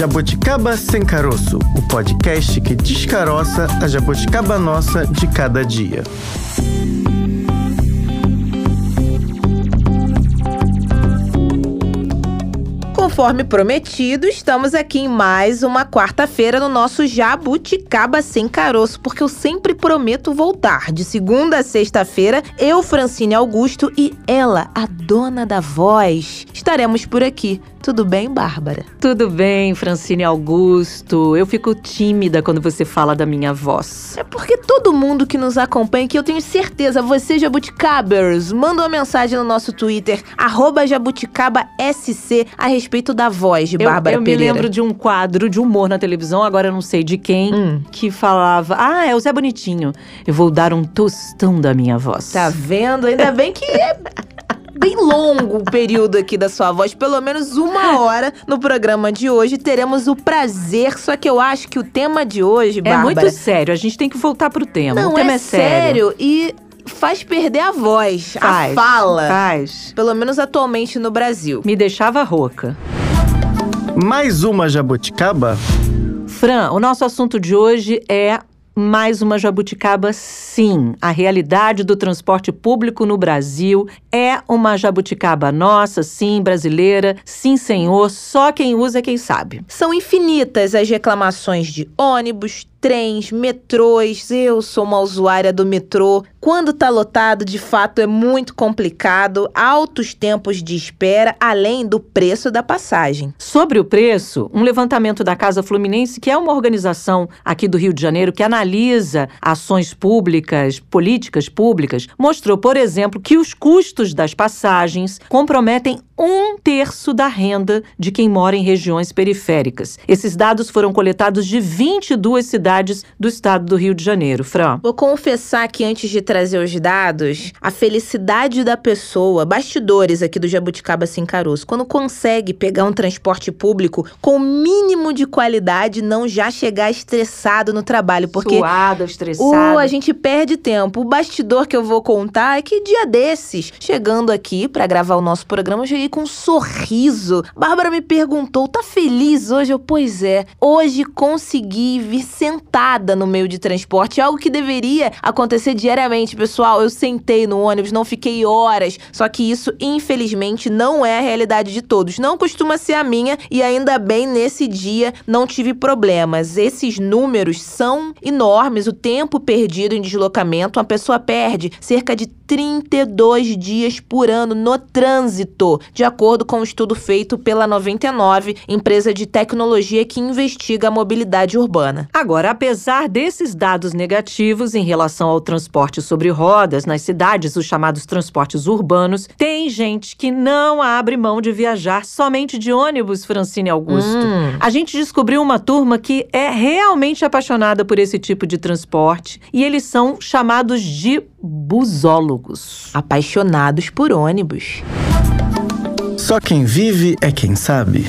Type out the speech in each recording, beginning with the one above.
Jabuticaba Sem Caroço, o podcast que descaroça a jabuticaba nossa de cada dia. Conforme prometido, estamos aqui em mais uma quarta-feira no nosso Jabuticaba Sem Caroço, porque eu sempre prometo voltar. De segunda a sexta-feira, eu, Francine Augusto e ela, a dona da voz, estaremos por aqui tudo bem, Bárbara? Tudo bem, Francine Augusto. Eu fico tímida quando você fala da minha voz. É porque todo mundo que nos acompanha, que eu tenho certeza, você jabuticabers, manda uma mensagem no nosso Twitter, jabuticabasc, a respeito da voz de Bárbara eu, eu Pereira. Eu me lembro de um quadro de humor na televisão, agora eu não sei de quem, hum. que falava, ah, é o Zé Bonitinho, eu vou dar um tostão da minha voz. Tá vendo? Ainda bem que é bem longo o período aqui da sua voz, pelo menos uma hora no programa de hoje. Teremos o prazer, só que eu acho que o tema de hoje, Bárbara... É muito sério, a gente tem que voltar pro tema. Não, o tema é, é sério. sério e faz perder a voz, faz, a fala. Faz. Pelo menos atualmente no Brasil. Me deixava rouca. Mais uma jabuticaba? Fran, o nosso assunto de hoje é mais uma jabuticaba, sim. A realidade do transporte público no Brasil é uma jabuticaba nossa, sim, brasileira, sim, senhor. Só quem usa é quem sabe. São infinitas as reclamações de ônibus, trens, metrôs. Eu sou uma usuária do metrô. Quando tá lotado, de fato é muito complicado, altos tempos de espera, além do preço da passagem. Sobre o preço, um levantamento da Casa Fluminense, que é uma organização aqui do Rio de Janeiro que analisa ações públicas, políticas públicas, mostrou, por exemplo, que os custos das passagens comprometem um terço da renda de quem mora em regiões periféricas. Esses dados foram coletados de 22 cidades do estado do Rio de Janeiro. Fran. Vou confessar que antes de trazer os dados, a felicidade da pessoa, bastidores aqui do Jabuticaba Sem Caroço, quando consegue pegar um transporte público com o mínimo de qualidade, não já chegar estressado no trabalho, porque Suado, estressado. Uh, a gente perde tempo. O bastidor que eu vou contar é que dia desses, chegando aqui para gravar o nosso programa, eu cheguei com um sorriso. Bárbara me perguntou: "Tá feliz hoje?" Eu: "Pois é. Hoje consegui vir sentada no meio de transporte, algo que deveria acontecer diariamente, pessoal. Eu sentei no ônibus, não fiquei horas. Só que isso, infelizmente, não é a realidade de todos. Não costuma ser a minha e ainda bem nesse dia não tive problemas. Esses números são enormes. O tempo perdido em deslocamento, uma pessoa perde cerca de 32 dias por ano no trânsito, de acordo com um estudo feito pela 99, empresa de tecnologia que investiga a mobilidade urbana. Agora, apesar desses dados negativos em relação ao transporte sobre rodas nas cidades, os chamados transportes urbanos, tem gente que não abre mão de viajar somente de ônibus, Francine Augusto. Hum. A gente descobriu uma turma que é realmente apaixonada por esse tipo de transporte e eles são chamados de busólogos. Apaixonados por ônibus. Só quem vive é quem sabe.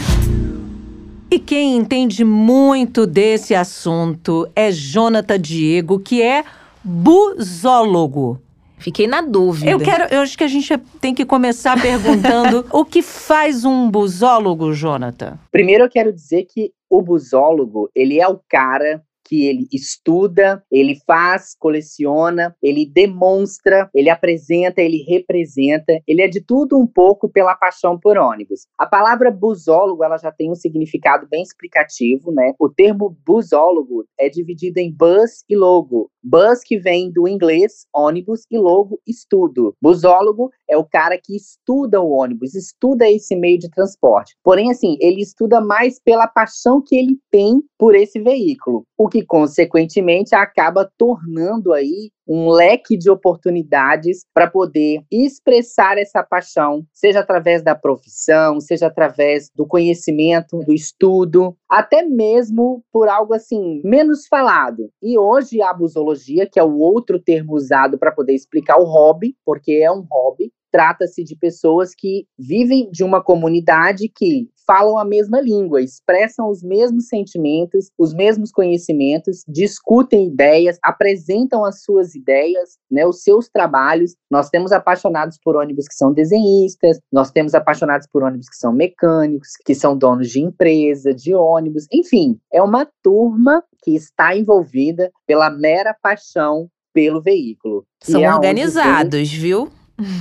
E quem entende muito desse assunto é Jonathan Diego, que é busólogo. Fiquei na dúvida. Eu quero, eu acho que a gente tem que começar perguntando o que faz um busólogo, Jonathan? Primeiro eu quero dizer que o busólogo, ele é o cara que ele estuda, ele faz, coleciona, ele demonstra, ele apresenta, ele representa, ele é de tudo um pouco pela paixão por ônibus. A palavra busólogo, ela já tem um significado bem explicativo, né? O termo busólogo é dividido em bus e logo. Bus que vem do inglês ônibus e logo estudo. Busólogo é o cara que estuda o ônibus, estuda esse meio de transporte. Porém, assim, ele estuda mais pela paixão que ele tem por esse veículo, o que consequentemente acaba tornando aí um leque de oportunidades para poder expressar essa paixão, seja através da profissão, seja através do conhecimento, do estudo, até mesmo por algo assim menos falado. E hoje a busologia, que é o outro termo usado para poder explicar o hobby, porque é um hobby, trata-se de pessoas que vivem de uma comunidade que falam a mesma língua, expressam os mesmos sentimentos, os mesmos conhecimentos, discutem ideias, apresentam as suas ideias, né, os seus trabalhos. Nós temos apaixonados por ônibus que são desenhistas, nós temos apaixonados por ônibus que são mecânicos, que são donos de empresa, de ônibus, enfim, é uma turma que está envolvida pela mera paixão pelo veículo. São é organizados, viu?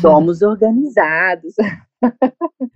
Somos organizados.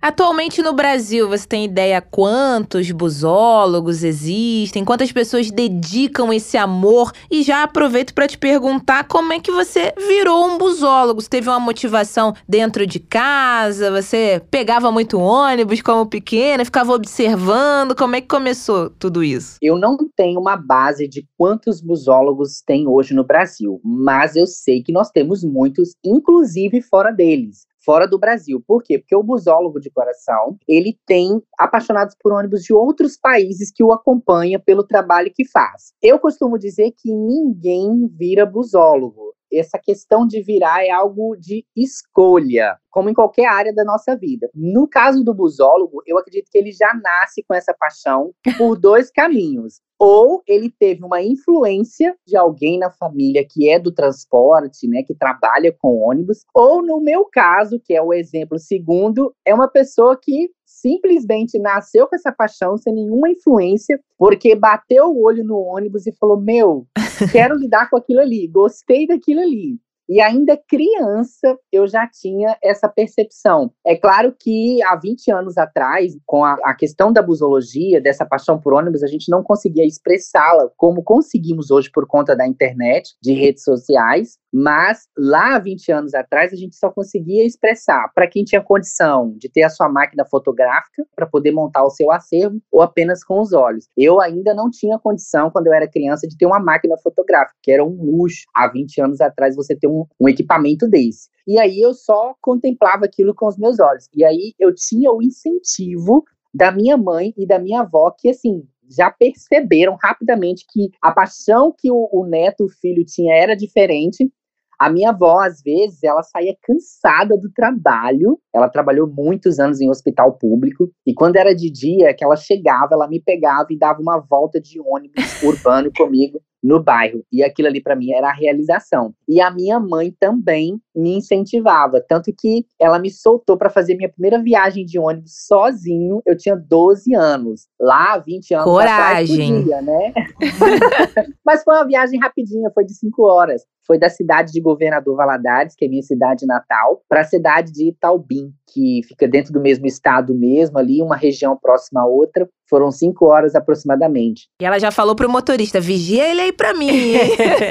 Atualmente no Brasil, você tem ideia quantos busólogos existem? Quantas pessoas dedicam esse amor? E já aproveito para te perguntar como é que você virou um busólogo? Você teve uma motivação dentro de casa? Você pegava muito ônibus como pequena, ficava observando? Como é que começou tudo isso? Eu não tenho uma base de quantos busólogos tem hoje no Brasil, mas eu sei que nós temos muitos, inclusive fora deles fora do Brasil. Por quê? Porque o busólogo de coração, ele tem apaixonados por ônibus de outros países que o acompanha pelo trabalho que faz. Eu costumo dizer que ninguém vira busólogo essa questão de virar é algo de escolha, como em qualquer área da nossa vida. No caso do busólogo, eu acredito que ele já nasce com essa paixão por dois caminhos. Ou ele teve uma influência de alguém na família que é do transporte, né, que trabalha com ônibus, ou no meu caso, que é o exemplo segundo, é uma pessoa que simplesmente nasceu com essa paixão sem nenhuma influência, porque bateu o olho no ônibus e falou: Meu, quero lidar com aquilo ali, gostei daquilo ali. E ainda criança eu já tinha essa percepção. É claro que há 20 anos atrás, com a, a questão da busologia, dessa paixão por ônibus, a gente não conseguia expressá-la como conseguimos hoje por conta da internet, de redes sociais. Mas lá, 20 anos atrás, a gente só conseguia expressar para quem tinha condição de ter a sua máquina fotográfica para poder montar o seu acervo ou apenas com os olhos. Eu ainda não tinha condição, quando eu era criança, de ter uma máquina fotográfica, que era um luxo há 20 anos atrás você ter um, um equipamento desse. E aí eu só contemplava aquilo com os meus olhos. E aí eu tinha o incentivo da minha mãe e da minha avó, que assim, já perceberam rapidamente que a paixão que o, o neto, o filho tinha era diferente a minha avó, às vezes, ela saía cansada do trabalho. Ela trabalhou muitos anos em hospital público. E quando era de dia, que ela chegava, ela me pegava e dava uma volta de ônibus urbano comigo no bairro. E aquilo ali para mim era a realização. E a minha mãe também me incentivava, tanto que ela me soltou para fazer minha primeira viagem de ônibus sozinho. Eu tinha 12 anos. Lá, 20 anos Coragem. atrás, podia, né? Mas foi uma viagem rapidinha, foi de 5 horas. Foi da cidade de Governador Valadares, que é minha cidade natal, para a cidade de Itaubim, que fica dentro do mesmo estado mesmo, ali, uma região próxima a outra. Foram cinco horas aproximadamente. E ela já falou pro motorista: vigia ele aí pra mim.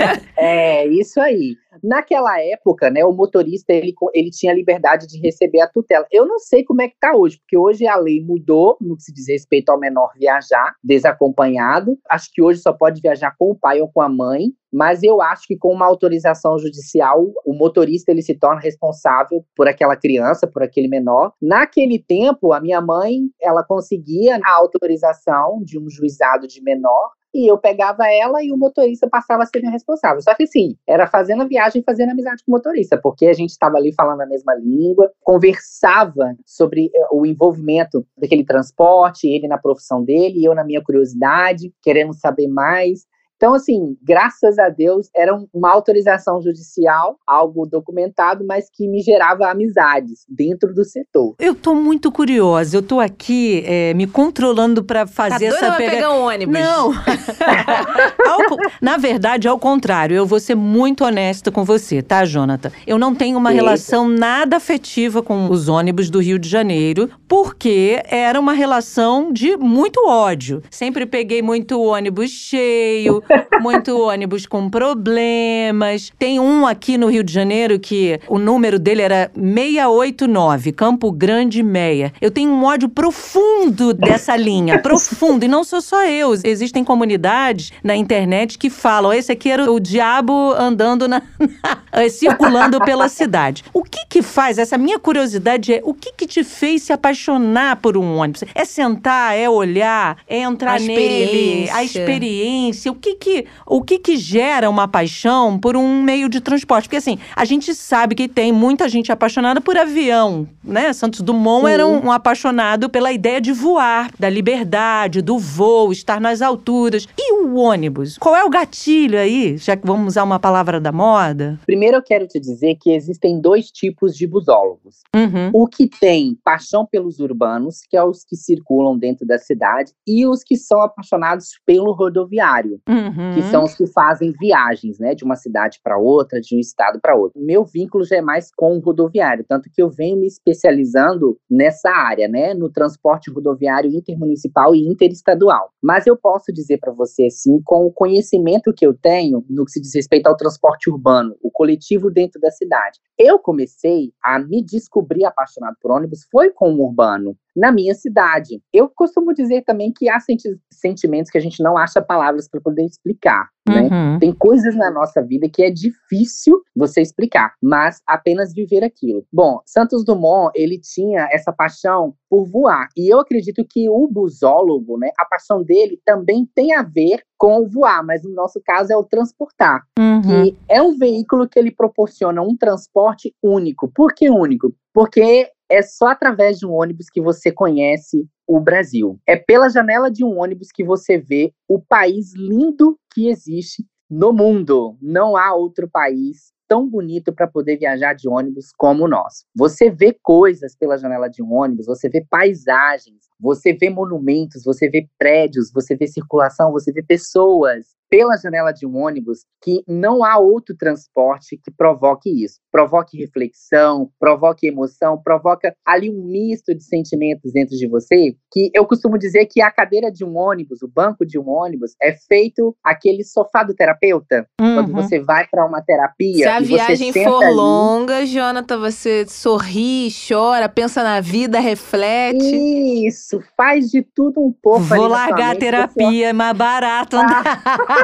é, isso aí. Naquela época, né, o motorista ele, ele tinha liberdade de receber a tutela. Eu não sei como é que tá hoje, porque hoje a lei mudou no que se diz respeito ao menor viajar desacompanhado. Acho que hoje só pode viajar com o pai ou com a mãe, mas eu acho que com uma autorização judicial, o motorista ele se torna responsável por aquela criança, por aquele menor. Naquele tempo, a minha mãe, ela conseguia a autorização de um juizado de menor e eu pegava ela e o motorista passava a ser meu responsável. Só que assim, era fazendo a viagem e fazendo amizade com o motorista, porque a gente estava ali falando a mesma língua, conversava sobre eh, o envolvimento daquele transporte, ele na profissão dele, eu na minha curiosidade, querendo saber mais. Então, assim, graças a Deus, era uma autorização judicial, algo documentado, mas que me gerava amizades dentro do setor. Eu tô muito curiosa. Eu tô aqui é, me controlando para fazer tá essa pega... pegar um ônibus. Não. Na verdade, ao contrário, eu vou ser muito honesta com você, tá, Jonathan? Eu não tenho uma Eita. relação nada afetiva com os ônibus do Rio de Janeiro, porque era uma relação de muito ódio. Sempre peguei muito ônibus cheio, muito ônibus com problemas. Tem um aqui no Rio de Janeiro que o número dele era 689, Campo Grande Meia. Eu tenho um ódio profundo dessa linha, profundo. E não sou só eu. Existem comunidades na internet que falam: esse aqui era o diabo andando na, na circulando pela cidade. O que que faz? Essa minha curiosidade é: o que que te fez se apaixonar por um ônibus? É sentar, é olhar, é entrar a nele, a experiência. O que que que, o que que gera uma paixão por um meio de transporte? Porque assim, a gente sabe que tem muita gente apaixonada por avião, né? Santos Dumont Sim. era um, um apaixonado pela ideia de voar, da liberdade, do voo, estar nas alturas. E o ônibus? Qual é o gatilho aí? Já que vamos usar uma palavra da moda? Primeiro eu quero te dizer que existem dois tipos de busólogos. Uhum. O que tem paixão pelos urbanos, que é os que circulam dentro da cidade, e os que são apaixonados pelo rodoviário, uhum. Que são os que fazem viagens, né, de uma cidade para outra, de um estado para outro. Meu vínculo já é mais com o rodoviário, tanto que eu venho me especializando nessa área, né, no transporte rodoviário intermunicipal e interestadual. Mas eu posso dizer para você, assim, com o conhecimento que eu tenho no que se diz respeito ao transporte urbano, o coletivo dentro da cidade. Eu comecei a me descobrir apaixonado por ônibus foi com o urbano na minha cidade. Eu costumo dizer também que há senti sentimentos que a gente não acha palavras para poder explicar. Né? Uhum. Tem coisas na nossa vida que é difícil você explicar, mas apenas viver aquilo. Bom, Santos Dumont, ele tinha essa paixão por voar. E eu acredito que o busólogo, né, a paixão dele também tem a ver com o voar, mas no nosso caso é o transportar. Uhum. Que é um veículo que ele proporciona um transporte único. Por que único? Porque é só através de um ônibus que você conhece o Brasil. É pela janela de um ônibus que você vê o país lindo que existe no mundo. Não há outro país tão bonito para poder viajar de ônibus como o nosso. Você vê coisas pela janela de um ônibus, você vê paisagens, você vê monumentos, você vê prédios, você vê circulação, você vê pessoas pela janela de um ônibus que não há outro transporte que provoque isso. Provoque reflexão, provoque emoção, provoca ali um misto de sentimentos dentro de você, que eu costumo dizer que a cadeira de um ônibus, o banco de um ônibus, é feito aquele sofá do terapeuta. Uhum. Quando você vai para uma terapia. Se a viagem for ali, longa, Jonathan, você sorri, chora, pensa na vida, reflete. Isso, faz de tudo um pouco. Vou largar a terapia, é mais barato. Ah.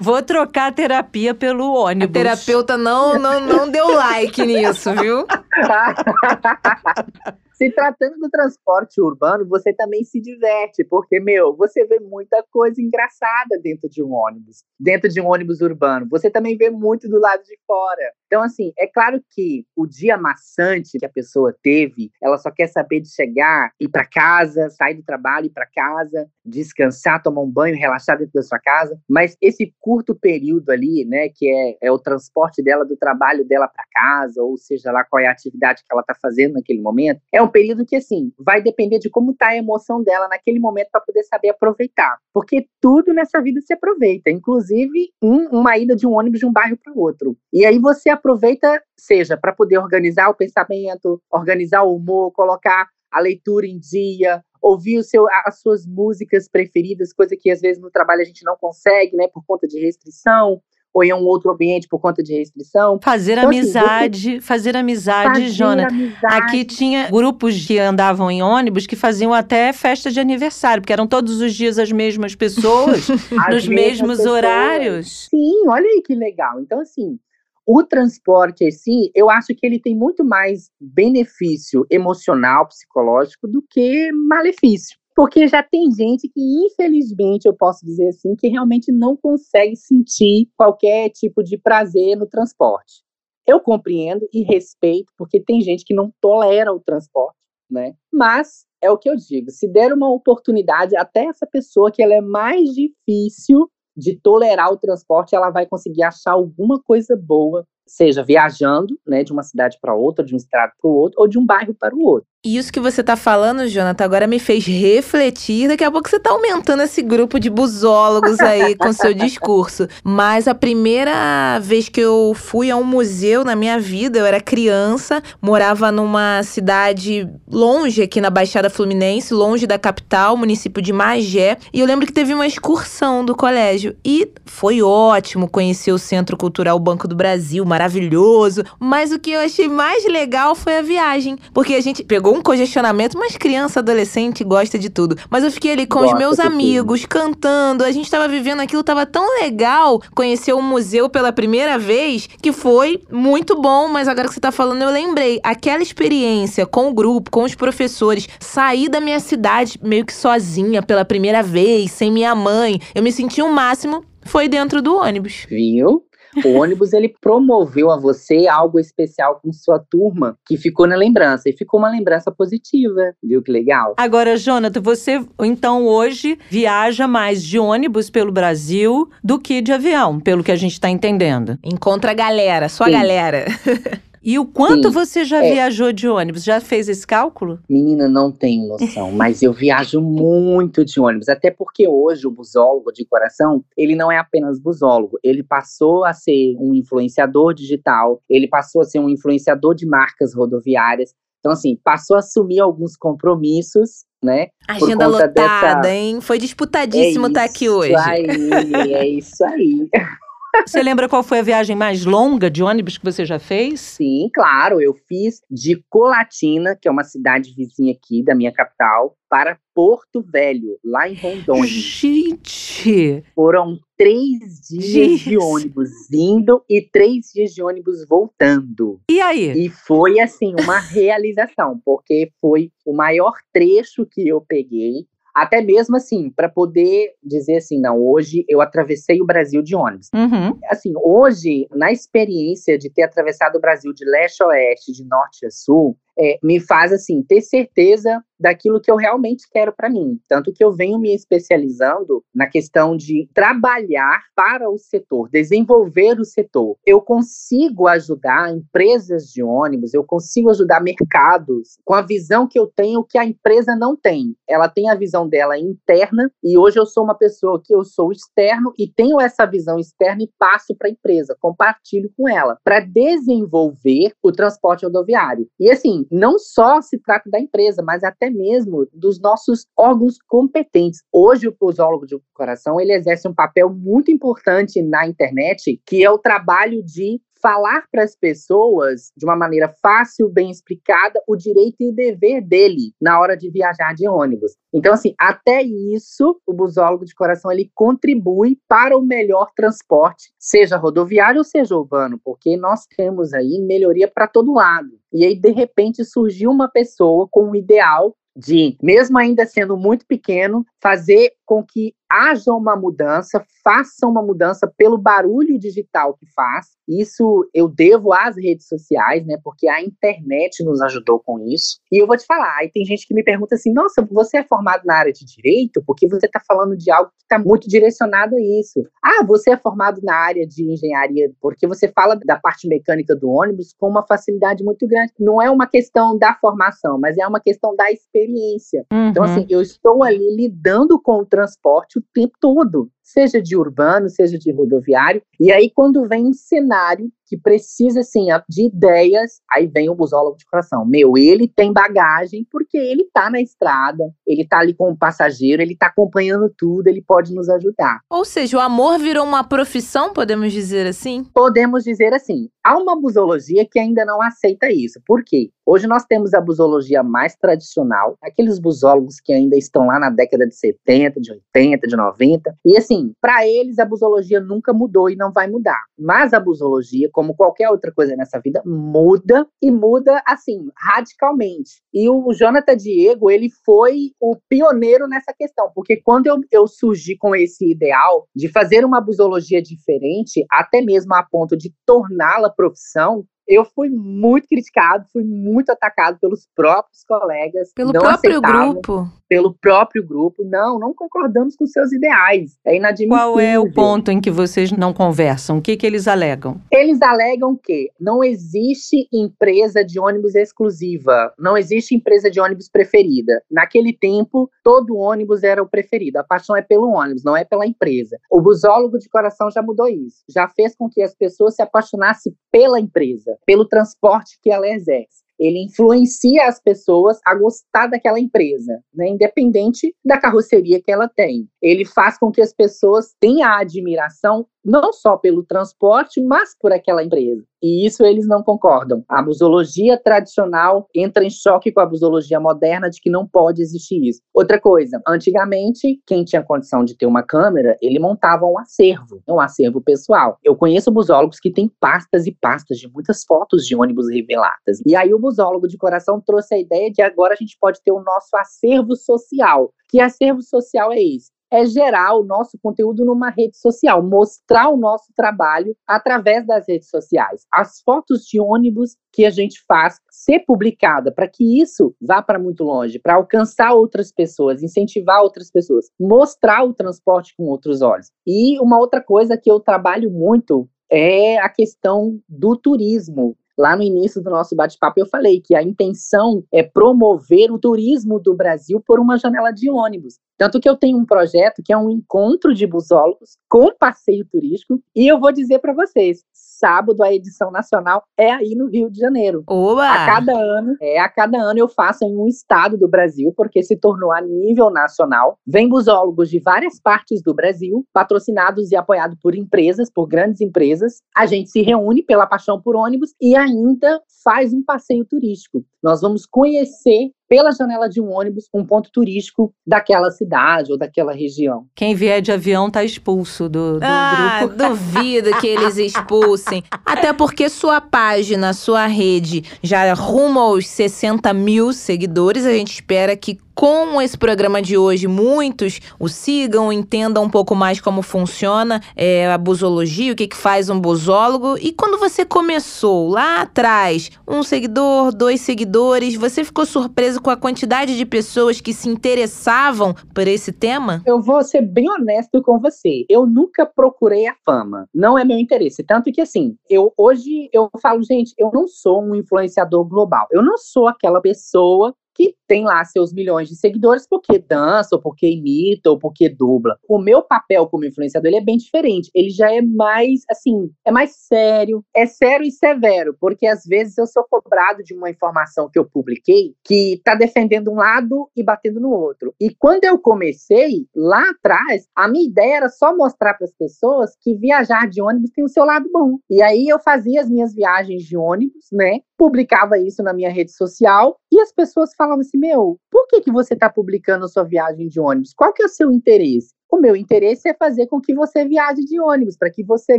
Vou trocar a terapia pelo ônibus. A terapeuta não, não, não deu like nisso, viu? Se tratando do transporte urbano, você também se diverte, porque, meu, você vê muita coisa engraçada dentro de um ônibus, dentro de um ônibus urbano. Você também vê muito do lado de fora. Então, assim, é claro que o dia maçante que a pessoa teve, ela só quer saber de chegar, ir para casa, sair do trabalho, ir para casa, descansar, tomar um banho, relaxar dentro da sua casa. Mas esse curto período ali, né, que é, é o transporte dela do trabalho dela para casa, ou seja lá qual é a atividade que ela está fazendo naquele momento, é um um período que, assim, vai depender de como tá a emoção dela naquele momento para poder saber aproveitar. Porque tudo nessa vida se aproveita, inclusive um, uma ida de um ônibus de um bairro para outro. E aí você aproveita, seja para poder organizar o pensamento, organizar o humor, colocar a leitura em dia, ouvir seu, as suas músicas preferidas, coisa que às vezes no trabalho a gente não consegue, né, por conta de restrição ou em um outro ambiente por conta de restrição. Fazer então, assim, amizade, assim, fazer amizade, fazer Jona. Amizade. Aqui tinha grupos que andavam em ônibus que faziam até festa de aniversário, porque eram todos os dias as mesmas pessoas, nos mesmos horários. Sim, olha aí que legal. Então, assim, o transporte assim, eu acho que ele tem muito mais benefício emocional, psicológico do que malefício. Porque já tem gente que, infelizmente, eu posso dizer assim, que realmente não consegue sentir qualquer tipo de prazer no transporte. Eu compreendo e respeito, porque tem gente que não tolera o transporte, né? Mas é o que eu digo, se der uma oportunidade, até essa pessoa que ela é mais difícil de tolerar o transporte, ela vai conseguir achar alguma coisa boa, seja viajando, né, de uma cidade para outra, de um estado para o outro, ou de um bairro para o outro. Isso que você tá falando, Jonathan, agora me fez refletir. Daqui a pouco você tá aumentando esse grupo de busólogos aí com seu discurso. Mas a primeira vez que eu fui a um museu na minha vida, eu era criança, morava numa cidade longe aqui na Baixada Fluminense, longe da capital, município de Magé. E eu lembro que teve uma excursão do colégio. E foi ótimo conhecer o Centro Cultural Banco do Brasil, maravilhoso. Mas o que eu achei mais legal foi a viagem. Porque a gente pegou pegou um congestionamento, mas criança, adolescente gosta de tudo. Mas eu fiquei ali com Gosta os meus de tudo. amigos, cantando. A gente tava vivendo aquilo, tava tão legal conhecer o museu pela primeira vez, que foi muito bom. Mas agora que você tá falando, eu lembrei. Aquela experiência com o grupo, com os professores, sair da minha cidade meio que sozinha pela primeira vez, sem minha mãe. Eu me senti o máximo, foi dentro do ônibus. Viu? O ônibus ele promoveu a você algo especial com sua turma que ficou na lembrança e ficou uma lembrança positiva, viu que legal? Agora, Jonathan, você então hoje viaja mais de ônibus pelo Brasil do que de avião, pelo que a gente está entendendo. Encontra a galera, sua Sim. galera. E o quanto Sim, você já é. viajou de ônibus? Já fez esse cálculo? Menina, não tenho noção, mas eu viajo muito de ônibus, até porque hoje o busólogo de coração, ele não é apenas busólogo, ele passou a ser um influenciador digital, ele passou a ser um influenciador de marcas rodoviárias. Então, assim, passou a assumir alguns compromissos, né? Agenda lotada, dessa- hein? Foi disputadíssimo estar aqui hoje. Isso aí, é isso aí. Você lembra qual foi a viagem mais longa de ônibus que você já fez? Sim, claro, eu fiz de Colatina, que é uma cidade vizinha aqui da minha capital, para Porto Velho, lá em Rondônia. Gente! Foram três dias Gente. de ônibus indo e três dias de ônibus voltando. E aí? E foi, assim, uma realização, porque foi o maior trecho que eu peguei. Até mesmo assim, para poder dizer assim, não, hoje eu atravessei o Brasil de ônibus. Uhum. Assim, hoje, na experiência de ter atravessado o Brasil de leste a oeste, de norte a sul, é, me faz assim ter certeza daquilo que eu realmente quero para mim. Tanto que eu venho me especializando na questão de trabalhar para o setor, desenvolver o setor. Eu consigo ajudar empresas de ônibus, eu consigo ajudar mercados com a visão que eu tenho que a empresa não tem. Ela tem a visão dela interna e hoje eu sou uma pessoa que eu sou externo e tenho essa visão externa e passo para a empresa, compartilho com ela para desenvolver o transporte rodoviário. E assim, não só se trata da empresa, mas até mesmo dos nossos órgãos competentes. Hoje o posólogo de coração, ele exerce um papel muito importante na internet, que é o trabalho de falar para as pessoas de uma maneira fácil, bem explicada, o direito e o dever dele na hora de viajar de ônibus. Então, assim, até isso, o busólogo de coração ele contribui para o melhor transporte, seja rodoviário ou seja urbano, porque nós temos aí melhoria para todo lado. E aí, de repente, surgiu uma pessoa com um ideal de, mesmo ainda sendo muito pequeno, fazer com que haja uma mudança, faça uma mudança pelo barulho digital que faz. Isso eu devo às redes sociais, né? Porque a internet nos ajudou com isso. E eu vou te falar, aí tem gente que me pergunta assim: nossa, você é formado na área de direito? Porque você está falando de algo que está muito direcionado a isso. Ah, você é formado na área de engenharia, porque você fala da parte mecânica do ônibus com uma facilidade muito grande. Não é uma questão da formação, mas é uma questão da experiência. Então, Uhum. assim, eu estou ali lidando com o transporte o tempo todo, seja de urbano, seja de rodoviário. E aí, quando vem um cenário que precisa, assim, de ideias, aí vem o busólogo de coração. Meu, ele tem bagagem porque ele tá na estrada, ele tá ali com o passageiro, ele tá acompanhando tudo, ele pode nos ajudar. Ou seja, o amor virou uma profissão, podemos dizer assim? Podemos dizer assim, há uma busologia que ainda não aceita isso. Por quê? Hoje nós temos a busologia mais tradicional, aqueles busólogos que ainda estão lá na década de 70, de 80, de 90. E assim, para eles a busologia nunca mudou e não vai mudar. Mas a busologia, como qualquer outra coisa nessa vida, muda e muda assim, radicalmente. E o Jonathan Diego, ele foi o pioneiro nessa questão, porque quando eu, eu surgi com esse ideal de fazer uma busologia diferente, até mesmo a ponto de torná-la profissão, eu fui muito criticado, fui muito atacado pelos próprios colegas. Pelo não próprio grupo. Pelo próprio grupo. Não, não concordamos com seus ideais. É inadmissível. Qual é o ponto em que vocês não conversam? O que, que eles alegam? Eles alegam que não existe empresa de ônibus exclusiva, não existe empresa de ônibus preferida. Naquele tempo, todo ônibus era o preferido. A paixão é pelo ônibus, não é pela empresa. O busólogo de coração já mudou isso. Já fez com que as pessoas se apaixonassem pela empresa, pelo transporte que ela exerce. Ele influencia as pessoas a gostar daquela empresa, né? independente da carroceria que ela tem. Ele faz com que as pessoas tenham a admiração não só pelo transporte, mas por aquela empresa. E isso eles não concordam. A busologia tradicional entra em choque com a busologia moderna de que não pode existir isso. Outra coisa, antigamente, quem tinha condição de ter uma câmera, ele montava um acervo, um acervo pessoal. Eu conheço busólogos que têm pastas e pastas de muitas fotos de ônibus reveladas. E aí o busólogo de coração trouxe a ideia de agora a gente pode ter o nosso acervo social. Que acervo social é esse? é gerar o nosso conteúdo numa rede social, mostrar o nosso trabalho através das redes sociais. As fotos de ônibus que a gente faz ser publicada para que isso vá para muito longe, para alcançar outras pessoas, incentivar outras pessoas, mostrar o transporte com outros olhos. E uma outra coisa que eu trabalho muito é a questão do turismo. Lá no início do nosso bate-papo, eu falei que a intenção é promover o turismo do Brasil por uma janela de ônibus. Tanto que eu tenho um projeto que é um encontro de busólogos com passeio turístico. E eu vou dizer para vocês: sábado a edição nacional é aí no Rio de Janeiro. Oba! A cada ano, é, a cada ano eu faço em um estado do Brasil, porque se tornou a nível nacional. Vem busólogos de várias partes do Brasil, patrocinados e apoiados por empresas, por grandes empresas. A gente se reúne pela paixão por ônibus e ainda faz um passeio turístico. Nós vamos conhecer pela janela de um ônibus um ponto turístico daquela cidade ou daquela região. Quem vier de avião tá expulso do, do ah, grupo. duvido que eles expulsem. Até porque sua página, sua rede já rumo aos 60 mil seguidores. A gente espera que com esse programa de hoje, muitos o sigam, entendam um pouco mais como funciona é, a busologia, o que, que faz um busólogo. E quando você começou lá atrás, um seguidor, dois seguidores, você ficou surpreso com a quantidade de pessoas que se interessavam por esse tema? Eu vou ser bem honesto com você. Eu nunca procurei a fama. Não é meu interesse. Tanto que, assim, eu hoje eu falo, gente, eu não sou um influenciador global. Eu não sou aquela pessoa que tem lá seus milhões de seguidores porque dança, ou porque imita, ou porque dubla. O meu papel como influenciador ele é bem diferente. Ele já é mais, assim, é mais sério. É sério e severo, porque às vezes eu sou cobrado de uma informação que eu publiquei que tá defendendo um lado e batendo no outro. E quando eu comecei, lá atrás, a minha ideia era só mostrar para as pessoas que viajar de ônibus tem o seu lado bom. E aí eu fazia as minhas viagens de ônibus, né? Publicava isso na minha rede social e as pessoas falavam assim: meu, por que, que você está publicando a sua viagem de ônibus? Qual que é o seu interesse? O meu interesse é fazer com que você viaje de ônibus, para que você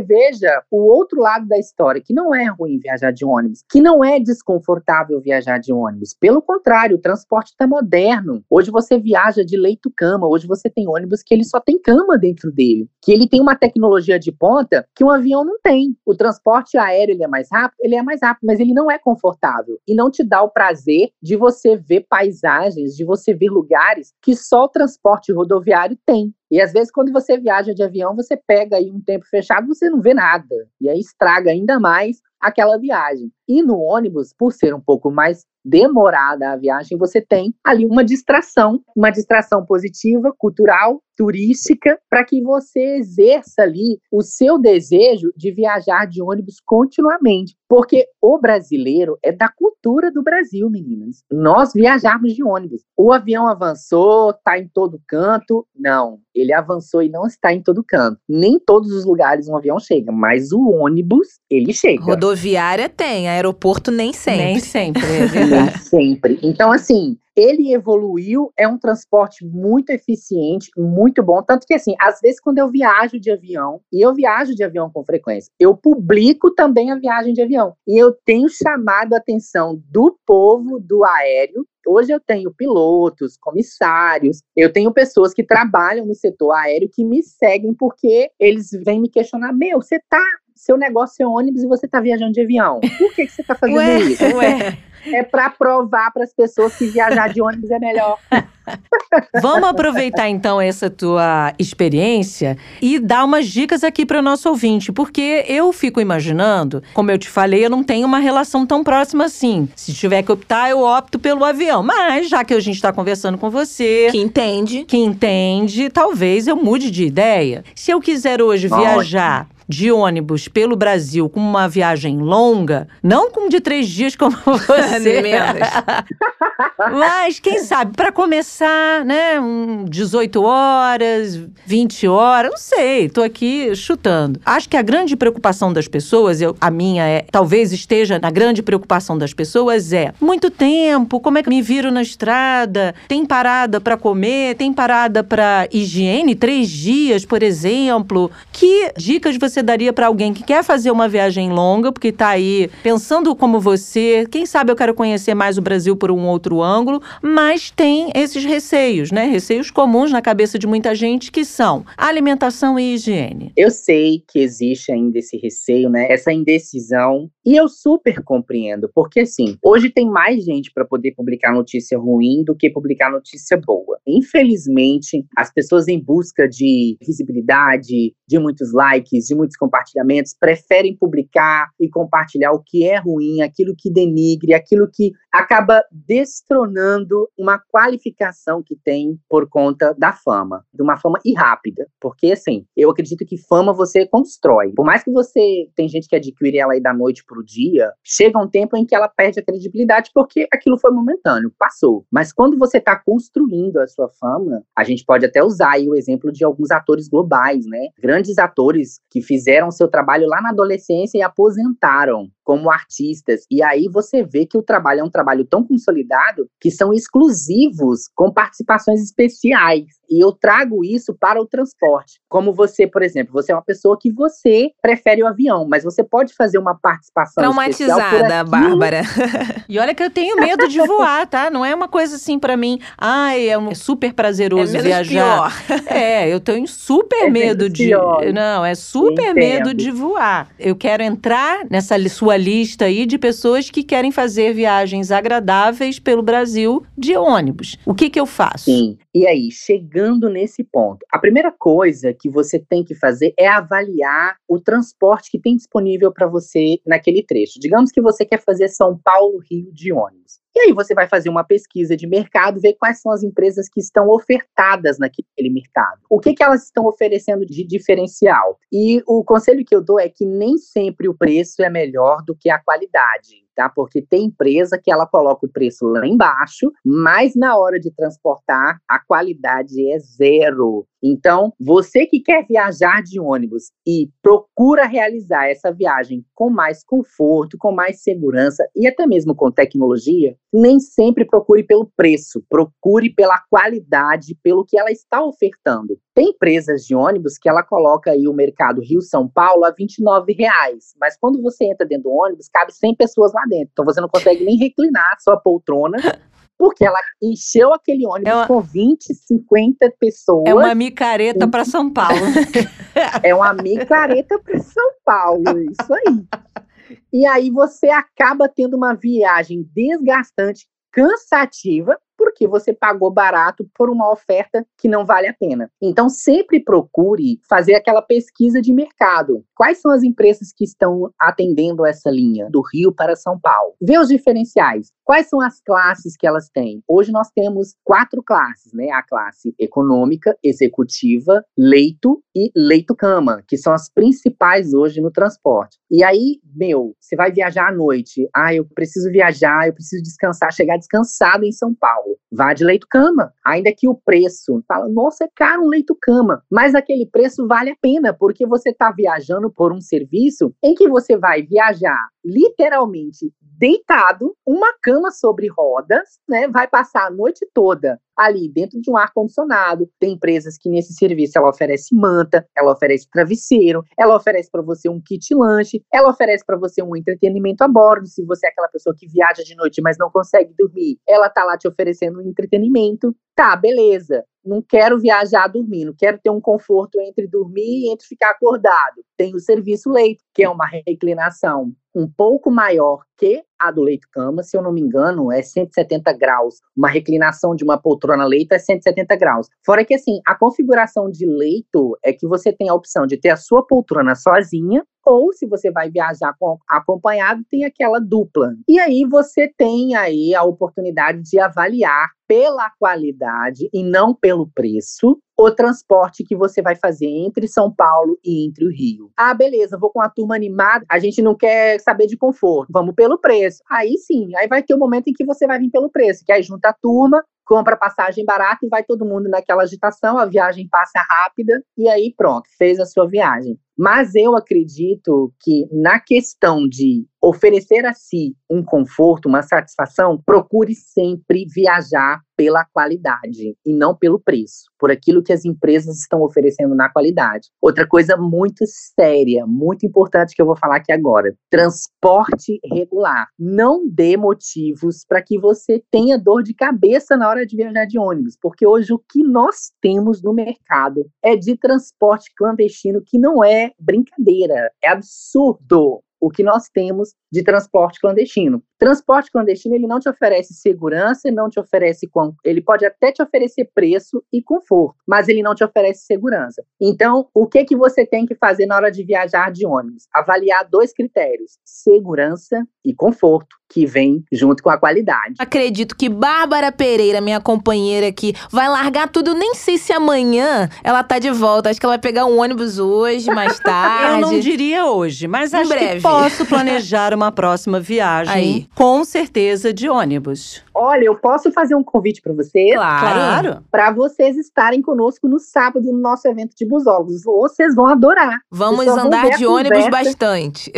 veja o outro lado da história, que não é ruim viajar de ônibus, que não é desconfortável viajar de ônibus. Pelo contrário, o transporte está moderno. Hoje você viaja de leito-cama, hoje você tem ônibus que ele só tem cama dentro dele, que ele tem uma tecnologia de ponta que um avião não tem. O transporte aéreo ele é mais rápido, ele é mais rápido, mas ele não é confortável e não te dá o prazer de você ver paisagens, de você ver lugares que só o transporte rodoviário tem. E às vezes, quando você viaja de avião, você pega aí um tempo fechado, você não vê nada. E aí estraga ainda mais aquela viagem. E no ônibus, por ser um pouco mais demorada a viagem, você tem ali uma distração, uma distração positiva, cultural, turística, para que você exerça ali o seu desejo de viajar de ônibus continuamente. Porque o brasileiro é da cultura do Brasil, meninas. Nós viajamos de ônibus. O avião avançou, está em todo canto. Não, ele avançou e não está em todo canto. Nem todos os lugares um avião chega, mas o ônibus, ele chega. Rodoviária tem, aeroporto nem sempre. Nem sempre, é verdade. nem sempre. Então, assim, ele evoluiu, é um transporte muito eficiente, muito bom. Tanto que, assim, às vezes, quando eu viajo de avião, e eu viajo de avião com frequência, eu publico também a viagem de avião. E eu tenho chamado a atenção do povo do aéreo. Hoje eu tenho pilotos, comissários, eu tenho pessoas que trabalham no setor aéreo que me seguem porque eles vêm me questionar: meu, você tá seu negócio é ônibus e você está viajando de avião. Por que, que você está fazendo ué, isso? Ué. É para provar para as pessoas que viajar de ônibus é melhor. Vamos aproveitar então essa tua experiência e dar umas dicas aqui para o nosso ouvinte, porque eu fico imaginando, como eu te falei, eu não tenho uma relação tão próxima assim. Se tiver que optar, eu opto pelo avião. Mas já que a gente está conversando com você, que entende, que entende, talvez eu mude de ideia. Se eu quiser hoje viajar de ônibus pelo Brasil com uma viagem longa, não com de três dias como você. Mas, quem sabe, para começar, né, um 18 horas, 20 horas, não sei, tô aqui chutando. Acho que a grande preocupação das pessoas, eu, a minha é, talvez esteja na grande preocupação das pessoas é, muito tempo, como é que me viro na estrada? Tem parada para comer, tem parada para higiene, três dias, por exemplo. Que dicas você daria para alguém que quer fazer uma viagem longa, porque tá aí pensando como você, quem sabe eu quero conhecer mais o Brasil por um outro ângulo, mas tem esses receios, né? Receios comuns na cabeça de muita gente que são alimentação e higiene. Eu sei que existe ainda esse receio, né? Essa indecisão, e eu super compreendo, porque assim, hoje tem mais gente para poder publicar notícia ruim do que publicar notícia boa. Infelizmente, as pessoas em busca de visibilidade, de muitos likes, de muitos compartilhamentos, preferem publicar e compartilhar o que é ruim, aquilo que denigre, aquilo que acaba destronando uma qualificação que tem por conta da fama, de uma fama e rápida, porque assim, eu acredito que fama você constrói. Por mais que você tem gente que adquire ela aí da noite pro dia, chega um tempo em que ela perde a credibilidade porque aquilo foi momentâneo, passou. Mas quando você está construindo a sua fama, a gente pode até usar aí o exemplo de alguns atores globais, né? Grandes atores que fizeram seu trabalho lá na adolescência e aposentaram como artistas. E aí você vê que o trabalho é um trabalho tão consolidado que são exclusivos com participações especiais. E eu trago isso para o transporte. Como você, por exemplo, você é uma pessoa que você prefere o avião, mas você pode fazer uma participação Traumatizada, Bárbara. e olha que eu tenho medo de voar, tá? Não é uma coisa assim para mim, ai, é um super prazeroso é viajar. Pior. É, eu tenho super É medo de pior. Não, é super Entendo. medo de voar. Eu quero entrar nessa sua lista aí de pessoas que querem fazer viagens agradáveis pelo Brasil de ônibus. O que que eu faço? Sim. E aí, chegando nesse ponto, a primeira coisa que você tem que fazer é avaliar o transporte que tem disponível para você naquele trecho. Digamos que você quer fazer São Paulo-Rio de ônibus. E aí você vai fazer uma pesquisa de mercado, ver quais são as empresas que estão ofertadas naquele mercado. O que, que elas estão oferecendo de diferencial? E o conselho que eu dou é que nem sempre o preço é melhor do que a qualidade. Tá? Porque tem empresa que ela coloca o preço lá embaixo, mas na hora de transportar, a qualidade é zero. Então, você que quer viajar de ônibus e procura realizar essa viagem com mais conforto, com mais segurança e até mesmo com tecnologia, nem sempre procure pelo preço, procure pela qualidade, pelo que ela está ofertando. Tem empresas de ônibus que ela coloca aí o mercado Rio-São Paulo a 29 reais, mas quando você entra dentro do ônibus, cabe 100 pessoas lá dentro, então você não consegue nem reclinar a sua poltrona, porque ela encheu aquele ônibus É uma- com 20, 50 pessoas. É uma micareta para São Paulo. É uma micareta para São Paulo, isso aí. E aí você acaba tendo uma viagem desgastante, cansativa, porque você pagou barato por uma oferta que não vale a pena. Então sempre procure fazer aquela pesquisa de mercado. Quais são as empresas que estão atendendo essa linha do Rio para São Paulo? Vê os diferenciais. Quais são as classes que elas têm? Hoje nós temos quatro classes, né? A classe econômica, executiva, leito e leito-cama, que são as principais hoje no transporte. E aí, meu, você vai viajar à noite. Ah, eu preciso viajar, eu preciso descansar, chegar descansado em São Paulo. Vá de leito-cama. Ainda que o preço, fala, nossa, é caro um leito-cama. Mas aquele preço vale a pena, porque você está viajando por um serviço em que você vai viajar literalmente deitado, uma cama sobre rodas, né? Vai passar a noite toda ali dentro de um ar condicionado. Tem empresas que nesse serviço ela oferece manta, ela oferece travesseiro, ela oferece para você um kit lanche, ela oferece para você um entretenimento a bordo, se você é aquela pessoa que viaja de noite, mas não consegue dormir, ela tá lá te oferecendo um entretenimento. Tá, beleza. Não quero viajar dormindo, quero ter um conforto entre dormir e entre ficar acordado. Tem o serviço leito, que é uma reclinação um pouco maior que a do leito-cama, se eu não me engano, é 170 graus. Uma reclinação de uma poltrona leito é 170 graus. Fora que, assim, a configuração de leito é que você tem a opção de ter a sua poltrona sozinha, ou se você vai viajar com, acompanhado, tem aquela dupla. E aí você tem aí a oportunidade de avaliar pela qualidade e não pelo preço o transporte que você vai fazer entre São Paulo e entre o Rio. Ah, beleza, vou com a turma animada, a gente não quer saber de conforto, vamos pelo preço. Aí sim, aí vai ter o um momento em que você vai vir pelo preço, que aí junta a turma, compra passagem barata e vai todo mundo naquela agitação, a viagem passa rápida e aí pronto, fez a sua viagem. Mas eu acredito que na questão de oferecer a si um conforto, uma satisfação, procure sempre viajar pela qualidade e não pelo preço, por aquilo que as empresas estão oferecendo na qualidade. Outra coisa muito séria, muito importante que eu vou falar aqui agora: transporte regular. Não dê motivos para que você tenha dor de cabeça na hora de viajar de ônibus, porque hoje o que nós temos no mercado é de transporte clandestino que não é brincadeira, é absurdo o que nós temos de transporte clandestino. Transporte clandestino ele não te oferece segurança, não te oferece ele pode até te oferecer preço e conforto, mas ele não te oferece segurança. Então, o que que você tem que fazer na hora de viajar de ônibus? Avaliar dois critérios: segurança e conforto que vem junto com a qualidade. Acredito que Bárbara Pereira, minha companheira aqui, vai largar tudo. Eu nem sei se amanhã ela tá de volta. Acho que ela vai pegar um ônibus hoje, mais tarde. Eu não diria hoje, mas em acho breve. que posso planejar uma próxima viagem. Aí. Com certeza de ônibus. Olha, eu posso fazer um convite para vocês? Claro. Para vocês estarem conosco no sábado no nosso evento de busólogos. Vocês vão adorar. Vamos andar de ônibus conversa. bastante.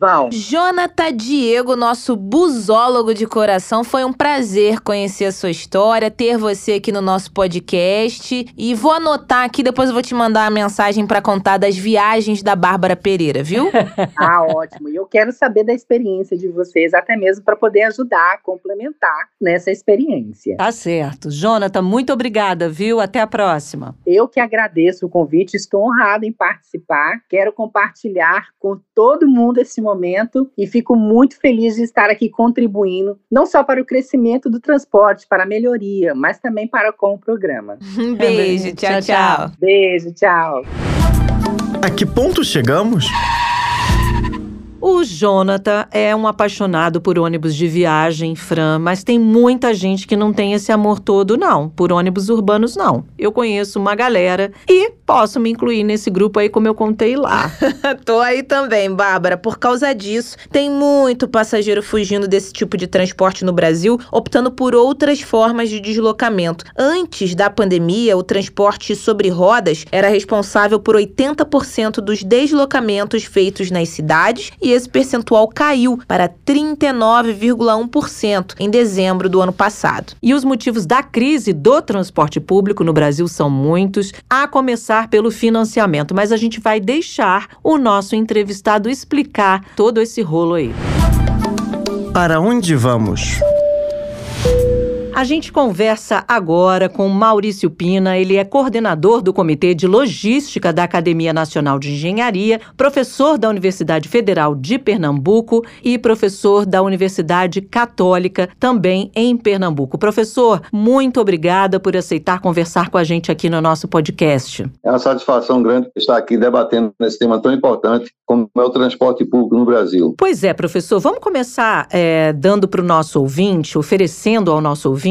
Vão. Jonathan Diego, nosso busólogo de coração, foi um prazer conhecer a sua história, ter você aqui no nosso podcast. E vou anotar aqui, depois eu vou te mandar a mensagem para contar das viagens da Bárbara Pereira, viu? Ah, ótimo. E eu quero saber da experiência de vocês, até mesmo para poder ajudar, complementar nessa experiência. Tá certo. Jonathan, muito obrigada, viu? Até a próxima. Eu que agradeço o convite, estou honrada em participar. Quero compartilhar com todo mundo esse momento e fico muito feliz de estar aqui contribuindo, não só para o crescimento do transporte, para a melhoria, mas também para com o programa. Um beijo, tchau, Tchau, tchau. tchau. Beijo, tchau. A que ponto chegamos? O Jonathan é um apaixonado por ônibus de viagem, Fran, mas tem muita gente que não tem esse amor todo, não. Por ônibus urbanos, não. Eu conheço uma galera e posso me incluir nesse grupo aí, como eu contei lá. Tô aí também, Bárbara. Por causa disso, tem muito passageiro fugindo desse tipo de transporte no Brasil, optando por outras formas de deslocamento. Antes da pandemia, o transporte sobre rodas era responsável por 80% dos deslocamentos feitos nas cidades e esse percentual caiu para 39,1% em dezembro do ano passado. E os motivos da crise do transporte público no Brasil são muitos, a começar pelo financiamento, mas a gente vai deixar o nosso entrevistado explicar todo esse rolo aí. Para onde vamos? A gente conversa agora com Maurício Pina, ele é coordenador do Comitê de Logística da Academia Nacional de Engenharia, professor da Universidade Federal de Pernambuco e professor da Universidade Católica, também em Pernambuco. Professor, muito obrigada por aceitar conversar com a gente aqui no nosso podcast. É uma satisfação grande estar aqui debatendo esse tema tão importante como é o transporte público no Brasil. Pois é, professor, vamos começar é, dando para o nosso ouvinte, oferecendo ao nosso ouvinte,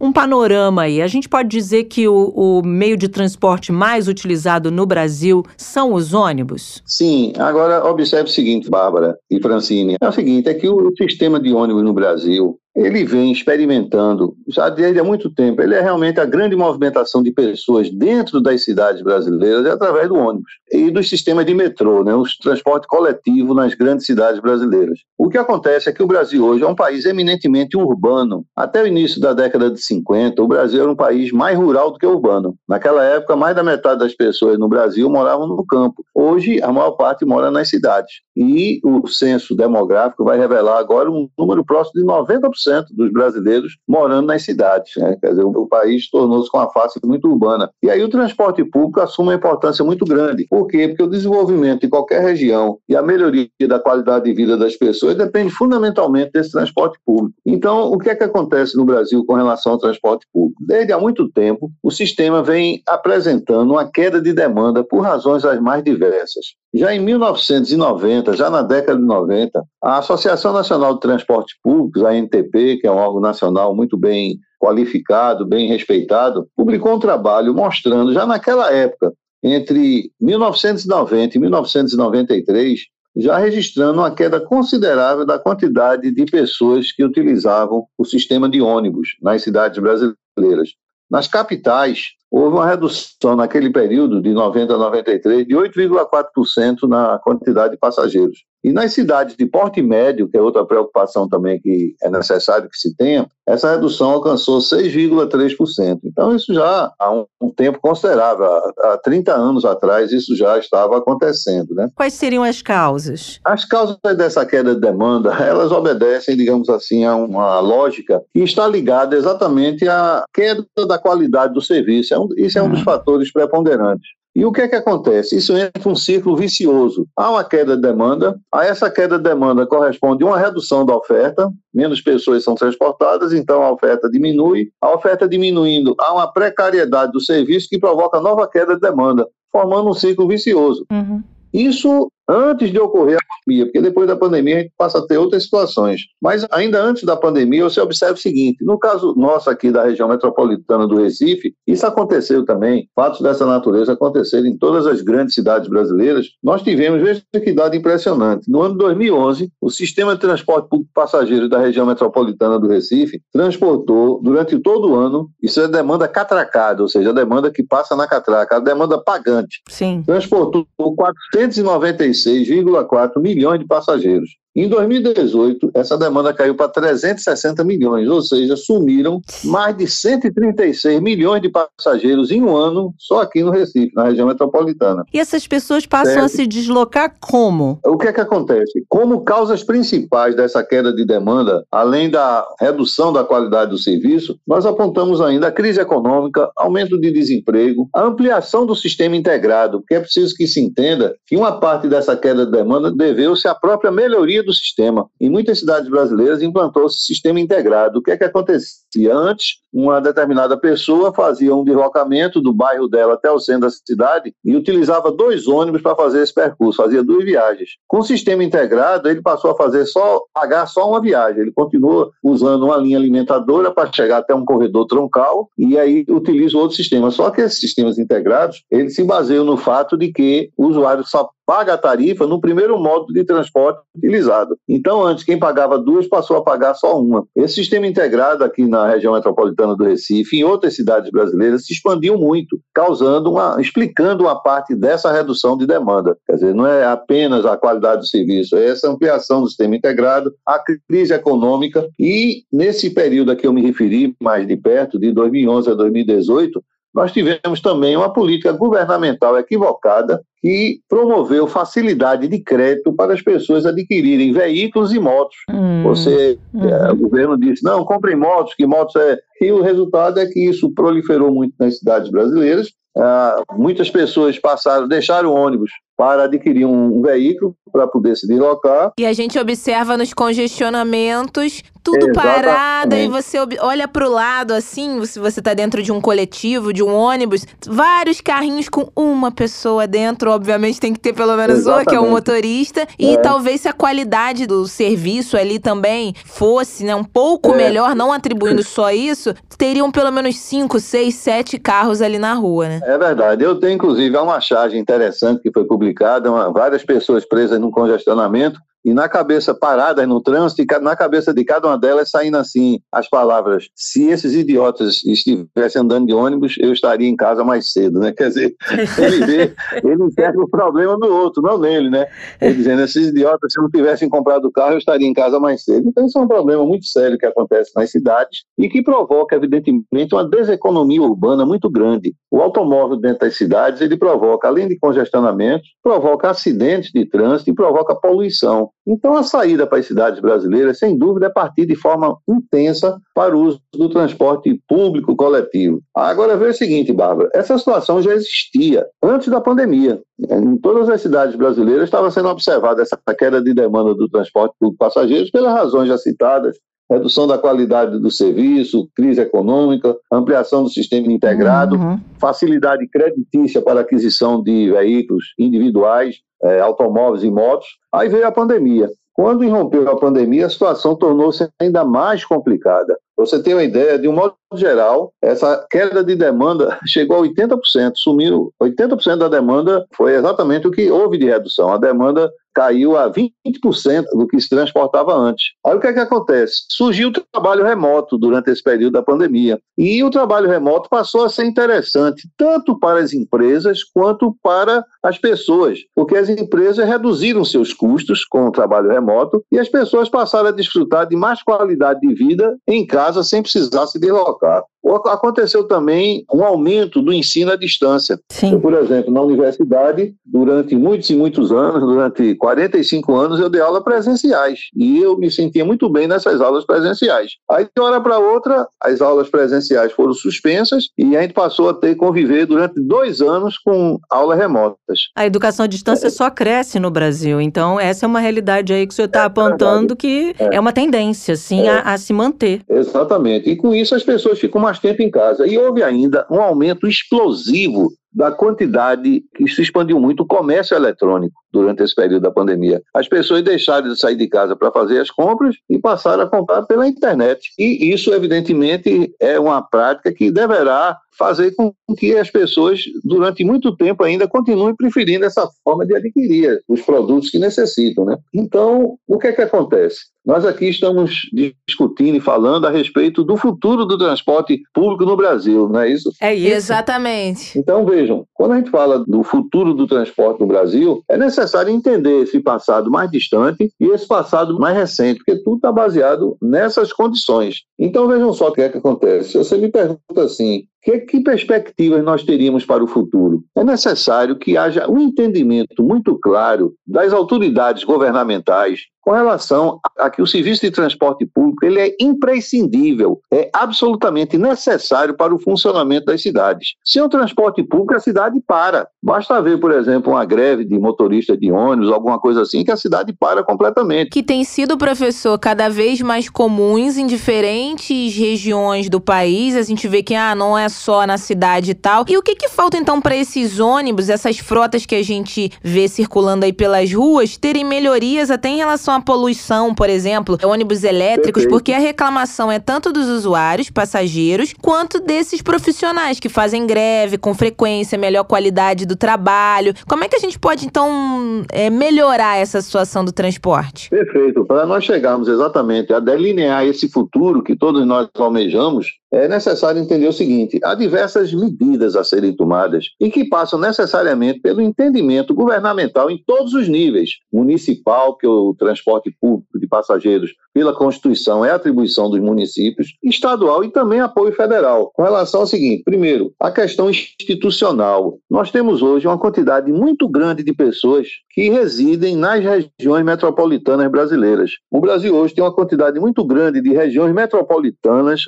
um panorama aí. A gente pode dizer que o, o meio de transporte mais utilizado no Brasil são os ônibus? Sim, agora observe o seguinte, Bárbara e Francine. É o seguinte, é que o sistema de ônibus no Brasil, ele vem experimentando já desde há muito tempo. Ele é realmente a grande movimentação de pessoas dentro das cidades brasileiras através do ônibus e dos sistemas de metrô, né, os transporte coletivo nas grandes cidades brasileiras. O que acontece é que o Brasil hoje é um país eminentemente urbano. Até o início da década de 50, o Brasil era um país mais rural do que urbano. Naquela época, mais da metade das pessoas no Brasil moravam no campo. Hoje, a maior parte mora nas cidades. E o censo demográfico vai revelar agora um número próximo de 90% dos brasileiros morando nas cidades. Né? Quer dizer, o país tornou-se com uma face muito urbana. E aí o transporte público assume uma importância muito grande. Por quê? Porque o desenvolvimento de qualquer região e a melhoria da qualidade de vida das pessoas depende fundamentalmente desse transporte público. Então, o que é que acontece no Brasil com relação ao transporte público? Desde há muito tempo, o sistema vem apresentando uma queda de demanda por razões as mais diversas. Já em 1990, já na década de 90, a Associação Nacional de Transportes Públicos, a Que é um órgão nacional muito bem qualificado, bem respeitado, publicou um trabalho mostrando, já naquela época, entre 1990 e 1993, já registrando uma queda considerável da quantidade de pessoas que utilizavam o sistema de ônibus nas cidades brasileiras. Nas capitais, houve uma redução naquele período, de 90 a 93, de 8,4% na quantidade de passageiros. E nas cidades de porte médio, que é outra preocupação também que é necessário que se tenha, essa redução alcançou 6,3%. Então, isso já há um, um, tempo considerável. Há 30 anos atrás, isso já estava acontecendo. Né? Quais seriam as causas? As causas dessa queda de demanda, elas obedecem, digamos assim, a uma lógica que está ligada exatamente à queda da qualidade do serviço. É um, isso é um dos uhum. fatores preponderantes. E o que é que acontece? Isso entra um ciclo vicioso. Há uma queda de demanda, a essa queda de demanda corresponde uma redução da oferta, menos pessoas são transportadas, então a oferta diminui. A oferta diminuindo, há uma precariedade do serviço que provoca nova queda de demanda, formando um ciclo vicioso. Uhum. Isso antes de ocorrer a pandemia, porque depois da pandemia a gente passa a ter outras situações. Mas ainda antes da pandemia, você observa o seguinte: no caso nosso aqui da região metropolitana do Recife, isso aconteceu também, fatos dessa natureza aconteceram em todas as grandes cidades brasileiras. Nós tivemos, veja que dado impressionante, no ano 2011, o sistema de transporte público passageiros da região metropolitana do Recife transportou, durante todo o ano, isso é demanda catracada, ou seja, a demanda que passa na catraca, a demanda pagante. Sim. Transportou 496 6,4 milhões de passageiros. Em 2018, essa demanda caiu para 360 milhões, ou seja, sumiram mais de 136 milhões de passageiros em um ano só aqui no Recife, na região metropolitana. E essas pessoas passam certo? a se deslocar como? O que é que acontece? Como causas principais dessa queda de demanda, além da redução da qualidade do serviço, nós apontamos ainda a crise econômica, aumento de desemprego, a ampliação do sistema integrado, porque é preciso que se entenda que uma parte dessa queda de demanda deveu-se à própria melhoria do sistema. Em muitas cidades brasileiras implantou-se sistema integrado. O que é que acontecia? Antes, uma determinada pessoa fazia um deslocamento do bairro dela até o centro da cidade e utilizava dois ônibus para fazer esse percurso, fazia duas viagens. Com o sistema integrado, ele passou a fazer só pagar só uma viagem. Ele continua usando uma linha alimentadora para chegar até um corredor troncal e aí utiliza outro sistema. Só que esses sistemas integrados, eles se baseiam no fato de que o usuário só paga a tarifa no primeiro modo de transporte utilizado. Então, antes, quem pagava duas passou a pagar só uma. Esse sistema integrado aqui na região metropolitana do Recife em outras cidades brasileiras se expandiu muito, causando uma, explicando uma parte dessa redução de demanda. Quer dizer, não é apenas a qualidade do serviço, é essa ampliação do sistema integrado, a crise econômica e nesse período a que eu me referi mais de perto, de 2011 a 2018, nós tivemos também uma política governamental equivocada que promoveu facilidade de crédito para as pessoas adquirirem veículos e motos. Hum, Você, uhum. é, o governo disse, não, comprem motos, que motos é... E o resultado é que isso proliferou muito nas cidades brasileiras. Ah, muitas pessoas passaram, deixaram o ônibus para adquirir um, um veículo para poder se deslocar. E a gente observa nos congestionamentos tudo Exatamente. parado e você olha para o lado assim, se você está dentro de um coletivo, de um ônibus, vários carrinhos com uma pessoa dentro, obviamente tem que ter pelo menos um, que é um motorista, e é. talvez se a qualidade do serviço ali também fosse, né, um pouco é. melhor, não atribuindo só isso, teriam pelo menos cinco, seis, sete carros ali na rua, né? É verdade. Eu tenho inclusive uma charge interessante que foi publicada, uma, várias pessoas presas num congestionamento e na cabeça paradas no trânsito, e na cabeça de cada uma delas saindo assim as palavras: se esses idiotas estivessem andando de ônibus, eu estaria em casa mais cedo, né? Quer dizer, ele vê, ele enxerga o problema do outro, não nele, né? Ele dizendo: esses idiotas, se não tivessem comprado o carro, eu estaria em casa mais cedo. Então, isso é um problema muito sério que acontece nas cidades e que provoca, evidentemente, uma deseconomia urbana muito grande. O automóvel dentro das cidades, ele provoca, além de congestionamento, provoca acidentes de trânsito e provoca poluição. Então, a saída para as cidades brasileiras, sem dúvida, é partir de forma intensa para o uso do transporte público coletivo. Agora, veja o seguinte, Bárbara: essa situação já existia antes da pandemia. Em todas as cidades brasileiras estava sendo observada essa queda de demanda do transporte público passageiros pelas razões já citadas, redução da qualidade do serviço, crise econômica, ampliação do sistema integrado, uhum. facilidade creditícia para aquisição de veículos individuais, é, automóveis e motos. Aí veio a pandemia. Quando irrompeu a pandemia, a situação tornou-se ainda mais complicada. Você tem uma ideia, de um modo geral, essa queda de demanda chegou a 80%, sumiu. 80% da demanda foi exatamente o que houve de redução. A demanda caiu a 20% do que se transportava antes. Aí o que é que acontece? Surgiu o trabalho remoto durante esse período da pandemia. E o trabalho remoto passou a ser interessante tanto para as empresas quanto para as pessoas, porque as empresas reduziram seus custos com o trabalho remoto e as pessoas passaram a desfrutar de mais qualidade de vida em casa sem precisar se deslocar. Aconteceu também um aumento do ensino à distância. Eu, por exemplo, na universidade, durante muitos e muitos anos, durante 45 anos, eu dei aulas presenciais e eu me sentia muito bem nessas aulas presenciais. Aí, de uma hora para outra, as aulas presenciais foram suspensas e a gente passou a ter que conviver durante dois anos com aulas remotas. A educação à distância é. só cresce no Brasil, então essa é uma realidade aí que o senhor está é apontando que é. é. uma tendência, sim, é. a, a se manter. Exatamente. E com isso as pessoas ficam mais tempo em casa. E houve ainda um aumento explosivo da quantidade que se expandiu muito o comércio eletrônico durante esse período da pandemia. As pessoas deixaram de sair de casa para fazer as compras e passaram a comprar pela internet. E isso, evidentemente, é uma prática que deverá fazer com que as pessoas, durante muito tempo ainda, continuem preferindo essa forma de adquirir os produtos que necessitam. Né? Então, o que é que acontece? Nós aqui estamos discutindo e falando a respeito do futuro do transporte público no Brasil, não é isso? É isso. Exatamente. Então, vejam, quando a gente fala do futuro do transporte no Brasil, é necessário entender esse passado mais distante e esse passado mais recente, porque tudo está baseado nessas condições. Então, vejam só o que é que acontece. Você me pergunta assim, que, que, perspectivas nós teríamos para o futuro? É necessário que haja um entendimento muito claro das autoridades governamentais com relação a que o serviço de transporte público ele é imprescindível, é absolutamente necessário para o funcionamento das cidades. Sem o transporte público, a cidade para. Basta ver, por exemplo, uma greve de motorista de ônibus, alguma coisa assim, que a cidade para completamente. Que tem sido, professor, cada vez mais comuns em diferentes regiões do país. A gente vê que ah, não é só na cidade e tal. E o que, que falta então para esses ônibus, essas frotas que a gente vê circulando aí pelas ruas, terem melhorias até em relação à poluição, por exemplo, ônibus elétricos, Perfeito. porque a reclamação é tanto dos usuários, passageiros, quanto desses profissionais que fazem greve com frequência, melhor qualidade do trabalho. Como é que a gente pode, então, é, melhorar essa situação do transporte? Perfeito. Para nós chegarmos exatamente a delinear esse futuro que todos nós almejamos, é necessário entender o seguinte: há diversas medidas a serem tomadas e que passam necessariamente pelo entendimento governamental em todos os níveis municipal, que o transporte público de passageiros pela Constituição é atribuição dos municípios, estadual e também apoio federal. Com relação ao seguinte: primeiro, a questão institucional. Nós temos hoje uma quantidade muito grande de pessoas que residem nas regiões metropolitanas brasileiras. O Brasil hoje tem uma quantidade muito grande de regiões metropolitanas,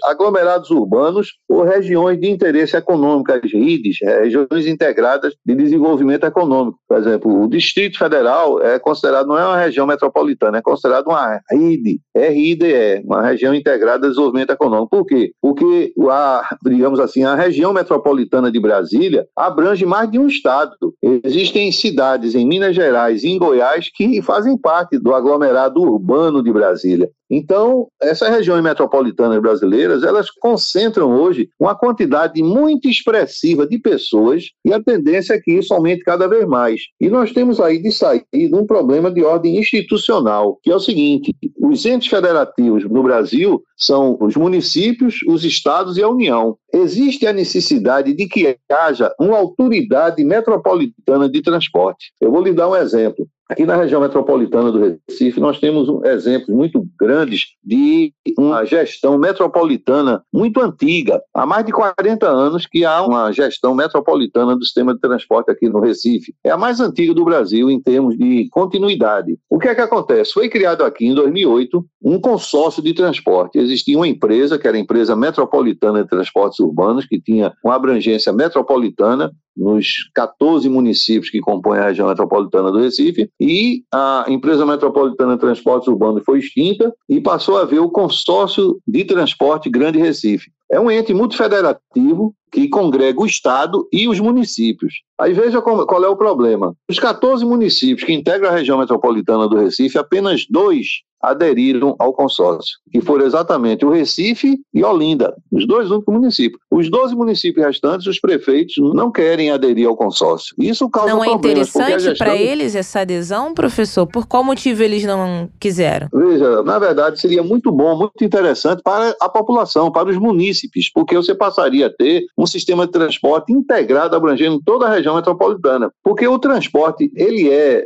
aglomerados urbanos ou regiões de interesse econômico, as RIDs, regiões integradas de desenvolvimento econômico. Por exemplo, o Distrito Federal é considerado, não é uma região metropolitana, é considerado uma RID, RIDE, uma região integrada de desenvolvimento econômico. Por quê? Porque, a, digamos assim, a região metropolitana de Brasília abrange mais de um estado. Existem cidades em Minas Gerais e em Goiás que fazem parte do aglomerado urbano de Brasília. Então, essas regiões metropolitanas brasileiras, elas concentram hoje uma quantidade muito expressiva de pessoas e a tendência é que isso aumente cada vez mais. E nós temos aí de sair de um problema de ordem institucional, que é o seguinte: os entes federativos no Brasil são os municípios, os estados e a União. Existe a necessidade de que haja uma autoridade metropolitana de transporte. Eu vou lhe dar um exemplo. Aqui na região metropolitana do Recife, nós temos exemplos muito grandes de uma gestão metropolitana muito antiga. Há mais de 40 anos que há uma gestão metropolitana do sistema de transporte aqui no Recife. É a mais antiga do Brasil em termos de continuidade. O que é que acontece? Foi criado aqui em 2008 um consórcio de transporte. Existia uma empresa, que era a Empresa Metropolitana de Transportes Urbanos, que tinha uma abrangência metropolitana, nos 14 municípios que compõem a região metropolitana do Recife, e a empresa metropolitana de transportes urbanos foi extinta e passou a haver o consórcio de transporte Grande Recife. é um ente multifederativo que congrega o Estado e os municípios. Aí veja qual é o problema. Os 14 municípios que integram a região metropolitana do Recife, apenas dois aderiram ao consórcio, que foram exatamente o Recife e Olinda, os dois únicos municípios. Os 12 municípios restantes, os prefeitos não querem aderir ao consórcio. Isso causa Não é interessante para eles essa adesão, professor? Por qual motivo eles não quiseram? Veja, na verdade, seria muito bom, muito interessante para a população, para os munícipes, porque você passaria a ter um sistema de transporte integrado, abrangendo toda a região metropolitana. Porque o transporte, ele é,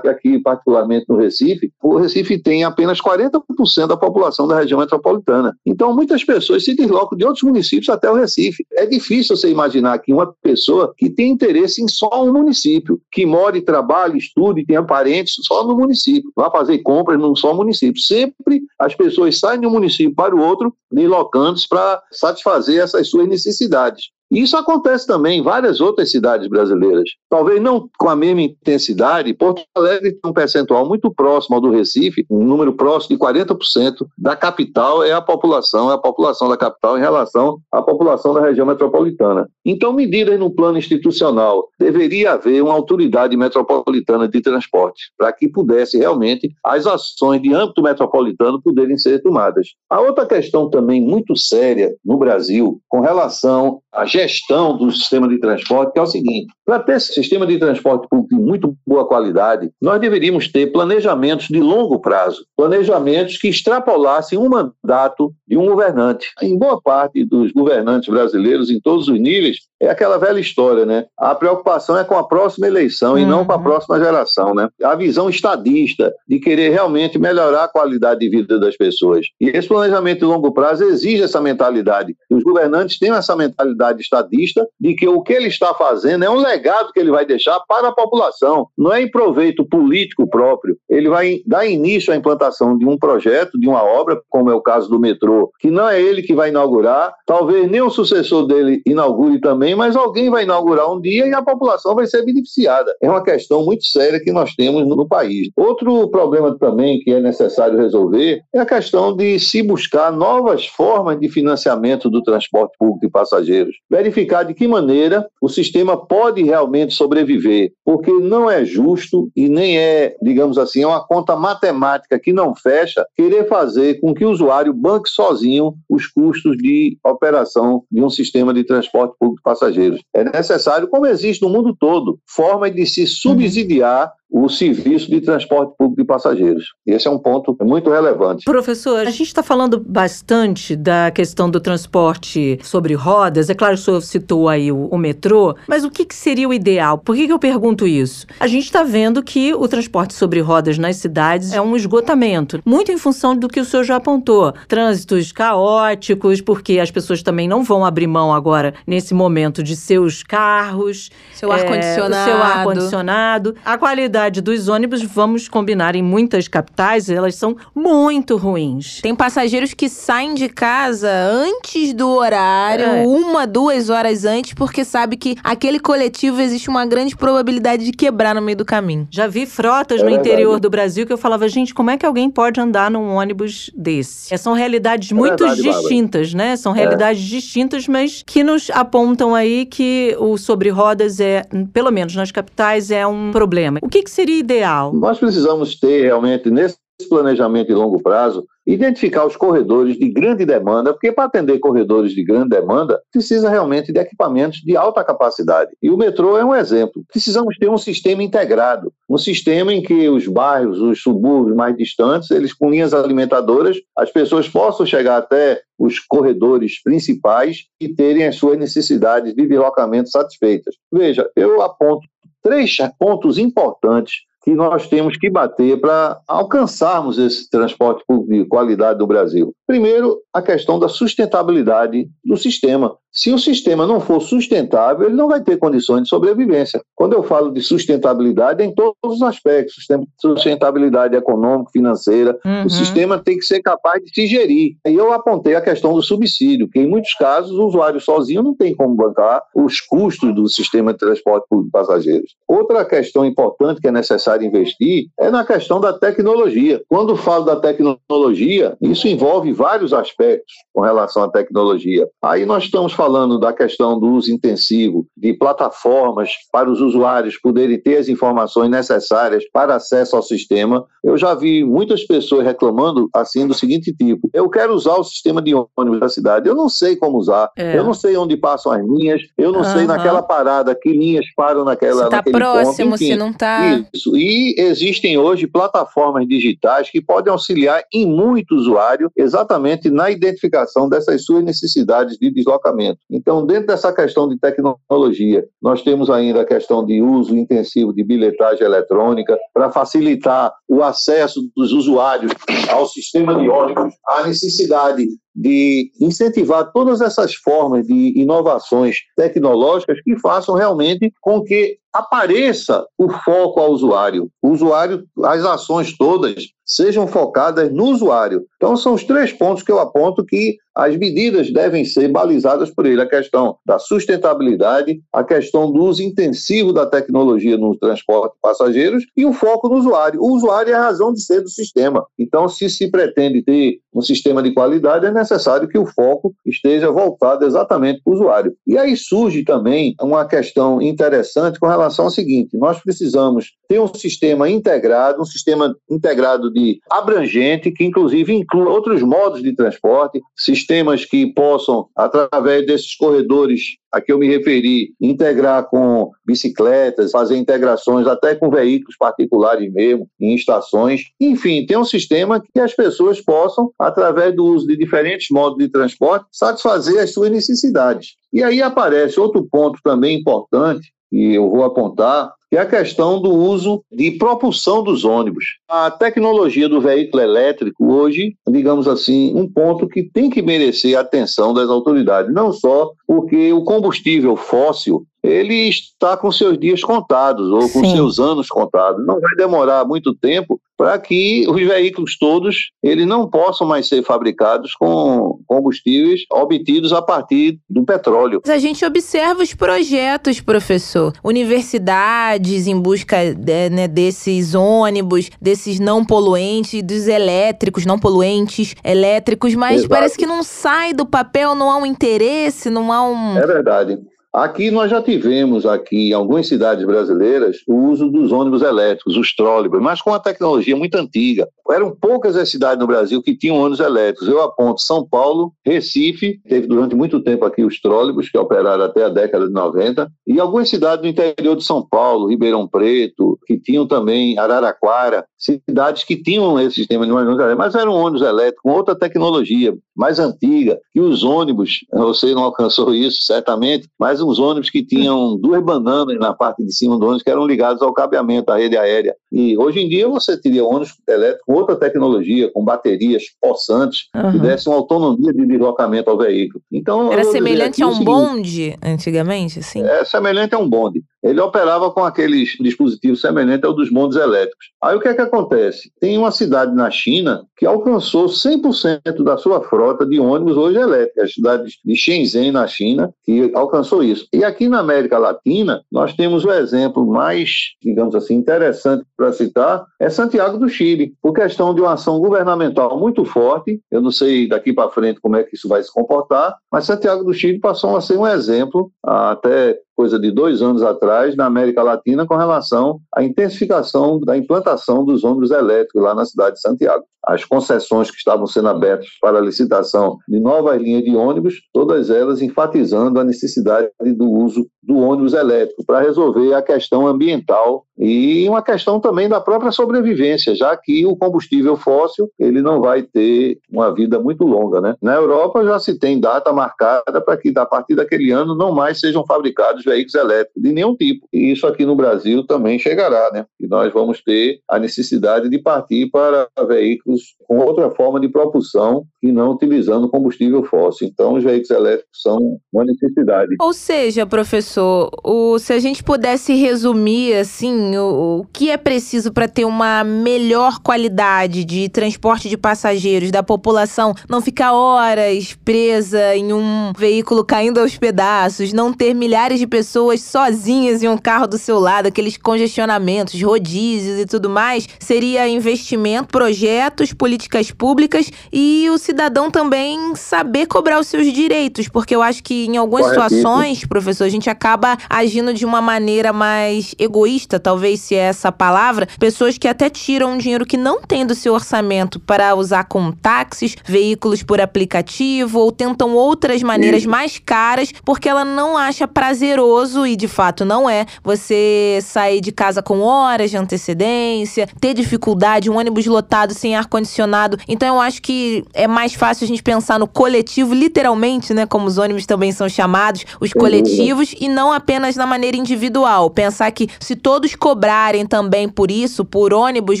aqui particularmente no Recife, o Recife tem apenas 40% da população da região metropolitana. Então, muitas pessoas se deslocam de outros municípios até o Recife. É difícil você imaginar que uma pessoa que tem interesse em só um município, que mora trabalha, estuda e tenha parentes só no município, vá fazer compras num só município. Sempre as pessoas saem de um município para o outro, deslocando-se para satisfazer essas suas necessidades. E isso acontece também em várias outras cidades brasileiras. Talvez não com a mesma intensidade, Porto Alegre tem um percentual muito próximo ao do Recife, um número próximo de 40% da capital é a população, é a população da capital em relação à população da região metropolitana. Então, medidas no plano institucional. Deveria haver uma autoridade metropolitana de transporte, para que pudesse realmente as ações de âmbito metropolitano poderem ser tomadas. A outra questão também muito séria no Brasil, com relação à gestão do sistema de transporte, que é o seguinte: para ter esse sistema de transporte público de muito boa qualidade, nós deveríamos ter planejamentos de longo prazo, planejamentos que extrapolassem um mandato de um governante. Em boa parte dos governantes brasileiros, em todos os níveis, é aquela velha história, né? A preocupação é com a próxima eleição uhum. e não com a uhum. próxima geração, né? A visão estadista de querer realmente melhorar a qualidade de vida das pessoas. E esse planejamento de longo prazo exige essa mentalidade. Os governantes têm essa mentalidade estadista de que o que ele está fazendo é um legado que ele vai deixar para a população, não é em proveito político próprio. Ele vai dar início à implantação de um projeto, de uma obra, como é o caso do metrô, que não é ele que vai inaugurar, talvez nem o sucessor dele inaugure também, mas alguém vai inaugurar um dia e a população vai ser beneficiada. É uma questão muito séria que nós temos no país. Outro problema também que é necessário resolver é a questão de se buscar novas formas de financiamento do transporte público de passageiros verificar de que maneira o sistema pode realmente sobreviver, porque não é justo e nem é, digamos assim, é uma conta matemática que não fecha querer fazer com que o usuário banque sozinho os custos de operação de um sistema de transporte público de passageiros. É necessário, como existe no mundo todo, forma de se subsidiar o serviço de transporte público de passageiros. Esse é um ponto muito relevante. Professor, a gente está falando bastante da questão do transporte sobre rodas. É claro que o senhor citou aí o, o metrô, mas o que, que, seria o ideal? Por que, que eu pergunto isso? A gente está vendo que o transporte sobre rodas nas cidades é um esgotamento, muito em função do que o senhor já apontou. Trânsitos caóticos, porque as pessoas também não vão abrir mão agora, nesse momento, de seus carros. Seu ar-condicionado. É, seu ar-condicionado. A qualidade qualidade dos ônibus, vamos combinar, em muitas capitais, elas são muito ruins. Tem passageiros que saem de casa antes do horário, é. uma, duas horas antes, porque sabe que aquele coletivo existe uma grande probabilidade de quebrar no meio do caminho. Já vi frotas é no interior do Brasil que eu falava, gente, como é que alguém pode andar num ônibus desse? É, são realidades é muito verdade, distintas, Bárbara. né? São é. realidades distintas, mas que nos apontam aí que o sobre rodas é, pelo menos nas capitais, é um problema. O que, que seria ideal? Nós precisamos ter realmente nesse planejamento de longo prazo identificar os corredores de grande demanda, porque para atender corredores de grande demanda, precisa realmente de equipamentos de alta capacidade. E o metrô é um exemplo. Precisamos ter um sistema integrado, um sistema em que os bairros, os subúrbios mais distantes, eles com linhas alimentadoras, as pessoas possam chegar até os corredores principais e terem as suas necessidades de deslocamento satisfeitas. Veja, eu aponto três pontos importantes que nós temos que bater para alcançarmos esse transporte público de qualidade do Brasil. Primeiro, a questão da sustentabilidade do sistema. Se o sistema não for sustentável, ele não vai ter condições de sobrevivência. Quando eu falo de sustentabilidade, é em todos os aspectos, sustentabilidade econômica, financeira, uhum. o sistema tem que ser capaz de se gerir. E eu apontei a questão do subsídio, que em muitos casos o usuário sozinho não tem como bancar os custos do sistema de transporte público de passageiros. Outra questão importante que é necessária necessário investir é na questão da tecnologia. Quando falo da tecnologia, isso envolve vários aspectos com relação à tecnologia. Aí nós estamos falando da questão do uso intensivo de plataformas para os usuários poderem ter as informações necessárias para acesso ao sistema. Eu já vi muitas pessoas reclamando assim do seguinte tipo: eu quero usar o sistema de ônibus da cidade, eu não sei como usar, é. eu não sei onde passam as linhas, eu não uhum. sei naquela parada que linhas param naquela. Se está próximo, ponto. Enfim, se não está. Isso. E existem hoje plataformas digitais que podem auxiliar em muito usuário exatamente na identificação dessas suas necessidades de deslocamento. Então, dentro dessa questão de tecnologia, nós temos ainda a questão de uso intensivo de bilhetagem eletrônica para facilitar o acesso dos usuários ao sistema de ônibus, a necessidade de incentivar todas essas formas de inovações tecnológicas que façam realmente com que apareça o foco ao usuário. O usuário, as ações todas sejam focadas no usuário. Então, são os três pontos que eu aponto que as medidas devem ser balizadas por ele: a questão da sustentabilidade, a questão do uso intensivo da tecnologia no transporte de passageiros e o foco no usuário. O usuário é a razão de ser do sistema. Então, se se pretende ter um sistema de qualidade, é necessário que o foco esteja voltado exatamente para o usuário. E aí surge também uma questão interessante com relação ao seguinte: nós precisamos ter um sistema integrado, um sistema integrado de abrangente, que inclusive inclua outros modos de transporte, sistemas que possam, através desses corredores a que eu me referi, integrar com bicicletas, fazer integrações até com veículos particulares mesmo, em estações. Enfim, tem um sistema que as pessoas possam, através do uso de diferentes modos de transporte, satisfazer as suas necessidades. E aí aparece outro ponto também importante, e eu vou apontar, que é a questão do uso de propulsão dos ônibus. A tecnologia do veículo elétrico hoje, digamos assim, um ponto que tem que merecer a atenção das autoridades, não só porque o combustível fóssil ele está com seus dias contados ou com Sim. seus anos contados. Não vai demorar muito tempo para que os veículos todos eles não possam mais ser fabricados com combustíveis obtidos a partir do petróleo. A gente observa os projetos, professor, universidades em busca de, né, desses ônibus, desses não poluentes, dos elétricos, não poluentes, elétricos, mas Exato. parece que não sai do papel, não há um interesse, não há um. É verdade. Aqui nós já tivemos aqui em algumas cidades brasileiras o uso dos ônibus elétricos, os trólebus, mas com uma tecnologia muito antiga. Eram poucas as cidades no Brasil que tinham ônibus elétricos. Eu aponto São Paulo, Recife, teve durante muito tempo aqui os trólebus, que operaram até a década de 90, e algumas cidades do interior de São Paulo, Ribeirão Preto, que tinham também Araraquara, cidades que tinham esse sistema de ônibus elétricos, mas eram ônibus elétricos com outra tecnologia, mais antiga, e os ônibus, você não alcançou isso certamente, mas uns ônibus que tinham duas bananas na parte de cima do ônibus que eram ligados ao cabeamento, à rede aérea. E hoje em dia você teria ônibus elétricos com outra tecnologia, com baterias possantes, uhum. que dessem uma autonomia de deslocamento ao veículo. Então, Era semelhante a um seguinte, bonde antigamente, assim? É semelhante a um bonde ele operava com aqueles dispositivos semelhantes ao dos bondes elétricos. Aí o que é que acontece? Tem uma cidade na China que alcançou 100% da sua frota de ônibus hoje elétricos, a cidade de Shenzhen, na China, que alcançou isso. E aqui na América Latina, nós temos o exemplo mais, digamos assim, interessante para citar, é Santiago do Chile, por questão de uma ação governamental muito forte, eu não sei daqui para frente como é que isso vai se comportar, mas Santiago do Chile passou a ser um exemplo, até coisa de dois anos atrás, na América Latina, com relação à intensificação da implantação dos ônibus elétricos lá na cidade de Santiago. As concessões que estavam sendo abertas para a licitação de novas linhas de ônibus, todas elas enfatizando a necessidade do uso do ônibus elétrico para resolver a questão ambiental e uma questão também da própria sobrevivência, já que o combustível fóssil ele não vai ter uma vida muito longa, né? Na Europa já se tem data marcada para que a partir daquele ano não mais sejam fabricados veículos elétricos de nenhum tipo. E isso aqui no Brasil também chegará, né? E nós vamos ter a necessidade de partir para veículos ônibus com outra forma de propulsão e não utilizando combustível fóssil. Então, os veículos elétricos são uma necessidade. Ou seja, professor, o, se a gente pudesse resumir assim, o, o que é preciso para ter uma melhor qualidade de transporte de passageiros da população, não ficar horas presa em um veículo caindo aos pedaços, não ter milhares de pessoas sozinhas em um carro do seu lado, aqueles congestionamentos, rodízios e tudo mais, seria investimento, projetos, políticas públicas e o cidadão também saber cobrar os seus direitos, porque eu acho que em algumas situações, professor, a gente acaba agindo de uma maneira mais egoísta, talvez se é essa palavra, pessoas que até tiram um dinheiro que não tem do seu orçamento para usar com táxis, veículos por aplicativo ou tentam outras maneiras mais caras porque ela não acha prazeroso e de fato não é você sair de casa com horas de antecedência, ter dificuldade, um ônibus lotado sem ar condicionado. Então eu acho que é mais fácil a gente pensar no coletivo, literalmente, né, como os ônibus também são chamados, os coletivos e não apenas na maneira individual. Pensar que se todos cobrarem também por isso, por ônibus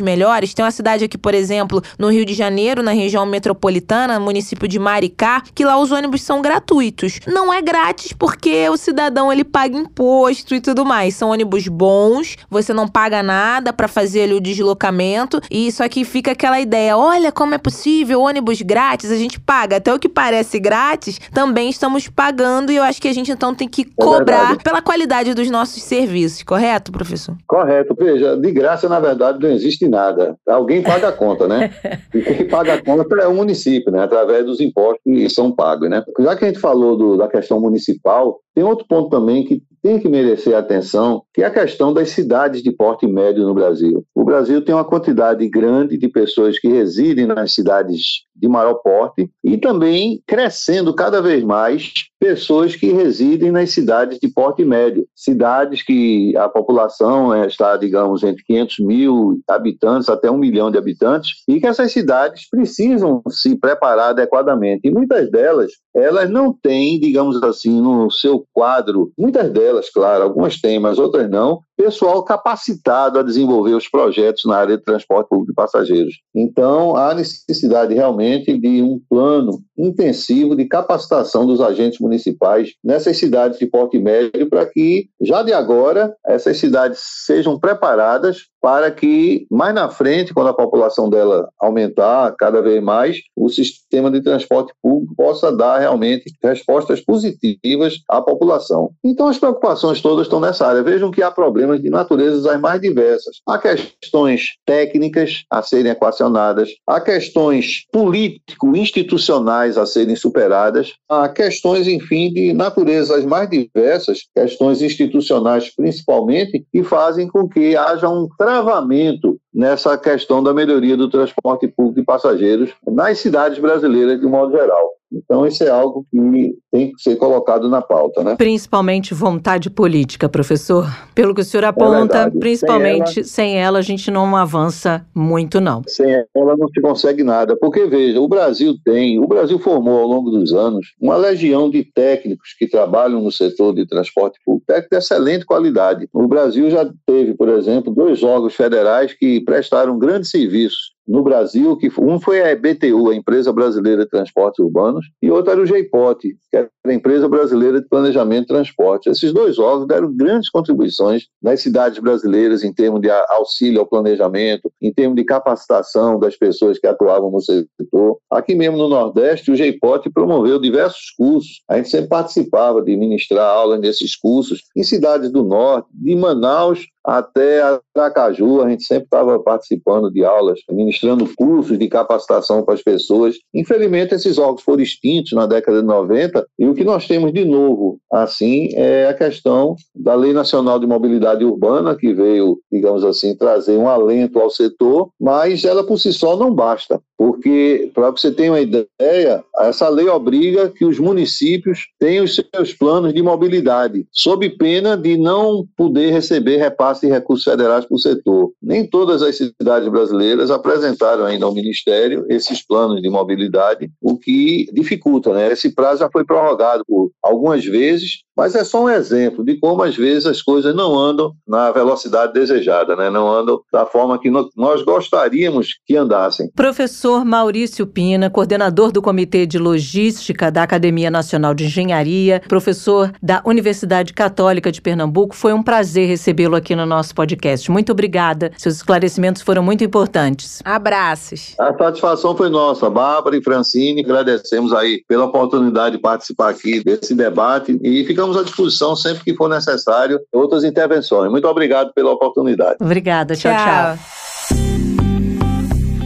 melhores, tem uma cidade aqui, por exemplo, no Rio de Janeiro, na região metropolitana, município de Maricá, que lá os ônibus são gratuitos. Não é grátis porque o cidadão ele paga imposto e tudo mais. São ônibus bons, você não paga nada para fazer ali o deslocamento e isso aqui fica aquela ideia, olha como é possível ônibus grátis, a gente paga até o que parece grátis, também estamos pagando e eu acho que a gente então tem que é cobrar é pela qualidade dos nossos serviços, correto, professor? Correto. Veja, de graça na verdade não existe nada. Alguém paga a conta, né? e quem paga a conta é o município, né? Através dos impostos que são pagos, né? Já que a gente falou do, da questão municipal, tem outro ponto também que tem que merecer atenção, que é a questão das cidades de porte médio no Brasil. O Brasil tem uma quantidade grande de pessoas que residem nas cidades de maior porte e também crescendo cada vez mais pessoas que residem nas cidades de porte médio, cidades que a população é, está, digamos, entre 500 mil habitantes até um milhão de habitantes e que essas cidades precisam se preparar adequadamente. E muitas delas, elas não têm, digamos assim, no seu quadro, muitas delas, claro, algumas têm, mas outras não, pessoal capacitado a desenvolver os projetos na área de transporte público de passageiros. Então, há necessidade realmente de um plano intensivo de capacitação dos agentes municipais nessas cidades de porte médio para que, já de agora, essas cidades sejam preparadas para que, mais na frente, quando a população dela aumentar cada vez mais, o sistema de transporte público possa dar realmente respostas positivas à população. Então, as preocupações todas estão nessa área. Vejam que há problemas problemas de naturezas as mais diversas. Há questões técnicas a serem equacionadas, há questões político-institucionais a serem superadas, há questões, enfim, de naturezas mais diversas, questões institucionais principalmente, que fazem com que haja um travamento nessa questão da melhoria do transporte público de passageiros nas cidades brasileiras de modo geral. Então, isso é algo que tem que ser colocado na pauta, né? Principalmente vontade política, professor. Pelo que o senhor aponta, é principalmente sem ela, sem ela, a gente não avança muito, não. Sem ela não se consegue nada. Porque, veja, o Brasil tem, o Brasil formou ao longo dos anos uma legião de técnicos que trabalham no setor de transporte público, técnicos de excelente qualidade. O Brasil já teve, por exemplo, dois órgãos federais que prestaram grandes serviços no Brasil, que um foi a EBTU, a Empresa Brasileira de Transportes Urbanos, e outro era o GEIPOT, que era a Empresa Brasileira de Planejamento e Transporte. Esses dois órgãos deram grandes contribuições nas cidades brasileiras em termos de auxílio ao planejamento, em termos de capacitação das pessoas que atuavam no setor. Aqui mesmo no Nordeste, o GEIPOT promoveu diversos cursos. A gente sempre participava de ministrar aulas nesses cursos em cidades do Norte, de Manaus até Aracaju, a gente sempre estava participando de aulas, ministrando cursos de capacitação para as pessoas. Infelizmente, esses órgãos foram extintos na década de 90, e o que nós temos de novo, assim, é a questão da Lei Nacional de Mobilidade Urbana, que veio, digamos assim, trazer um alento ao setor, mas ela por si só não basta, porque, para você ter uma ideia, essa lei obriga que os municípios tenham os seus planos de mobilidade, sob pena de não poder receber repasse de recursos federais para o setor. Nem todas as cidades brasileiras apresentaram ainda ao Ministério esses planos de mobilidade, o que dificulta, né? Esse prazo já foi prorrogado por algumas vezes, mas é só um exemplo de como às vezes as coisas não andam na velocidade desejada, né? não andam da forma que nós gostaríamos que andassem. Professor Maurício Pina, coordenador do Comitê de Logística da Academia Nacional de Engenharia, professor da Universidade Católica de Pernambuco, foi um prazer recebê-lo aqui no nosso podcast. Muito obrigada, seus esclarecimentos foram muito importantes. Abraços. A satisfação foi nossa, Bárbara e Francine, agradecemos aí pela oportunidade de participar aqui desse debate e ficamos estamos à disposição sempre que for necessário outras intervenções. Muito obrigado pela oportunidade. Obrigada. tchau. tchau. tchau.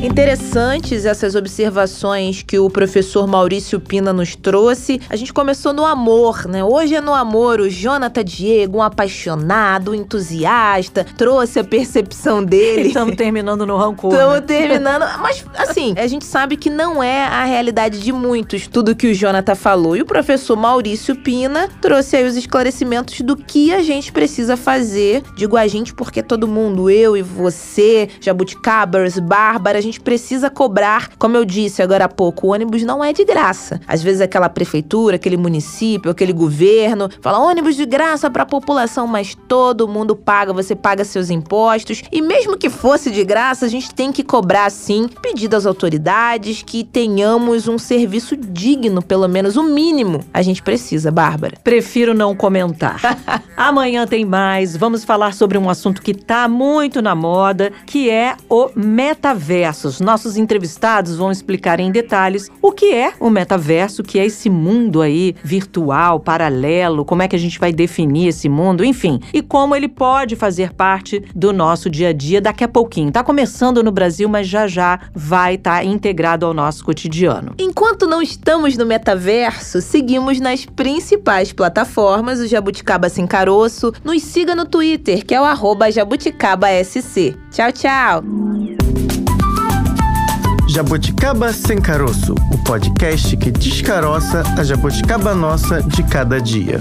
Interessantes essas observações que o professor Maurício Pina nos trouxe. A gente começou no amor, né? Hoje é no amor. O Jonathan Diego, um apaixonado, um entusiasta, trouxe a percepção dele. Estamos terminando no rancor. Estamos né? terminando. Mas, assim, a gente sabe que não é a realidade de muitos tudo que o Jonathan falou. E o professor Maurício Pina trouxe aí os esclarecimentos do que a gente precisa fazer. Digo a gente porque todo mundo, eu e você, jabuticabers, Bárbara, a gente gente precisa cobrar, como eu disse agora há pouco, o ônibus não é de graça. Às vezes aquela prefeitura, aquele município, aquele governo fala ônibus de graça para a população, mas todo mundo paga, você paga seus impostos. E mesmo que fosse de graça, a gente tem que cobrar sim, pedir às autoridades que tenhamos um serviço digno, pelo menos o mínimo. A gente precisa, Bárbara. Prefiro não comentar. Amanhã tem mais. Vamos falar sobre um assunto que tá muito na moda, que é o metaverso Nossos entrevistados vão explicar em detalhes o que é o metaverso, o que é esse mundo aí virtual, paralelo, como é que a gente vai definir esse mundo, enfim, e como ele pode fazer parte do nosso dia a dia daqui a pouquinho. Tá começando no Brasil, mas já já vai estar tá integrado ao nosso cotidiano. Enquanto não estamos no metaverso, seguimos nas principais plataformas, o Jabuticaba Sem Caroço. Nos siga no Twitter, que é o arroba jabuticabasc. Tchau, tchau! Jabuticaba Sem Caroço, o podcast que descaroça a jabuticaba nossa de cada dia.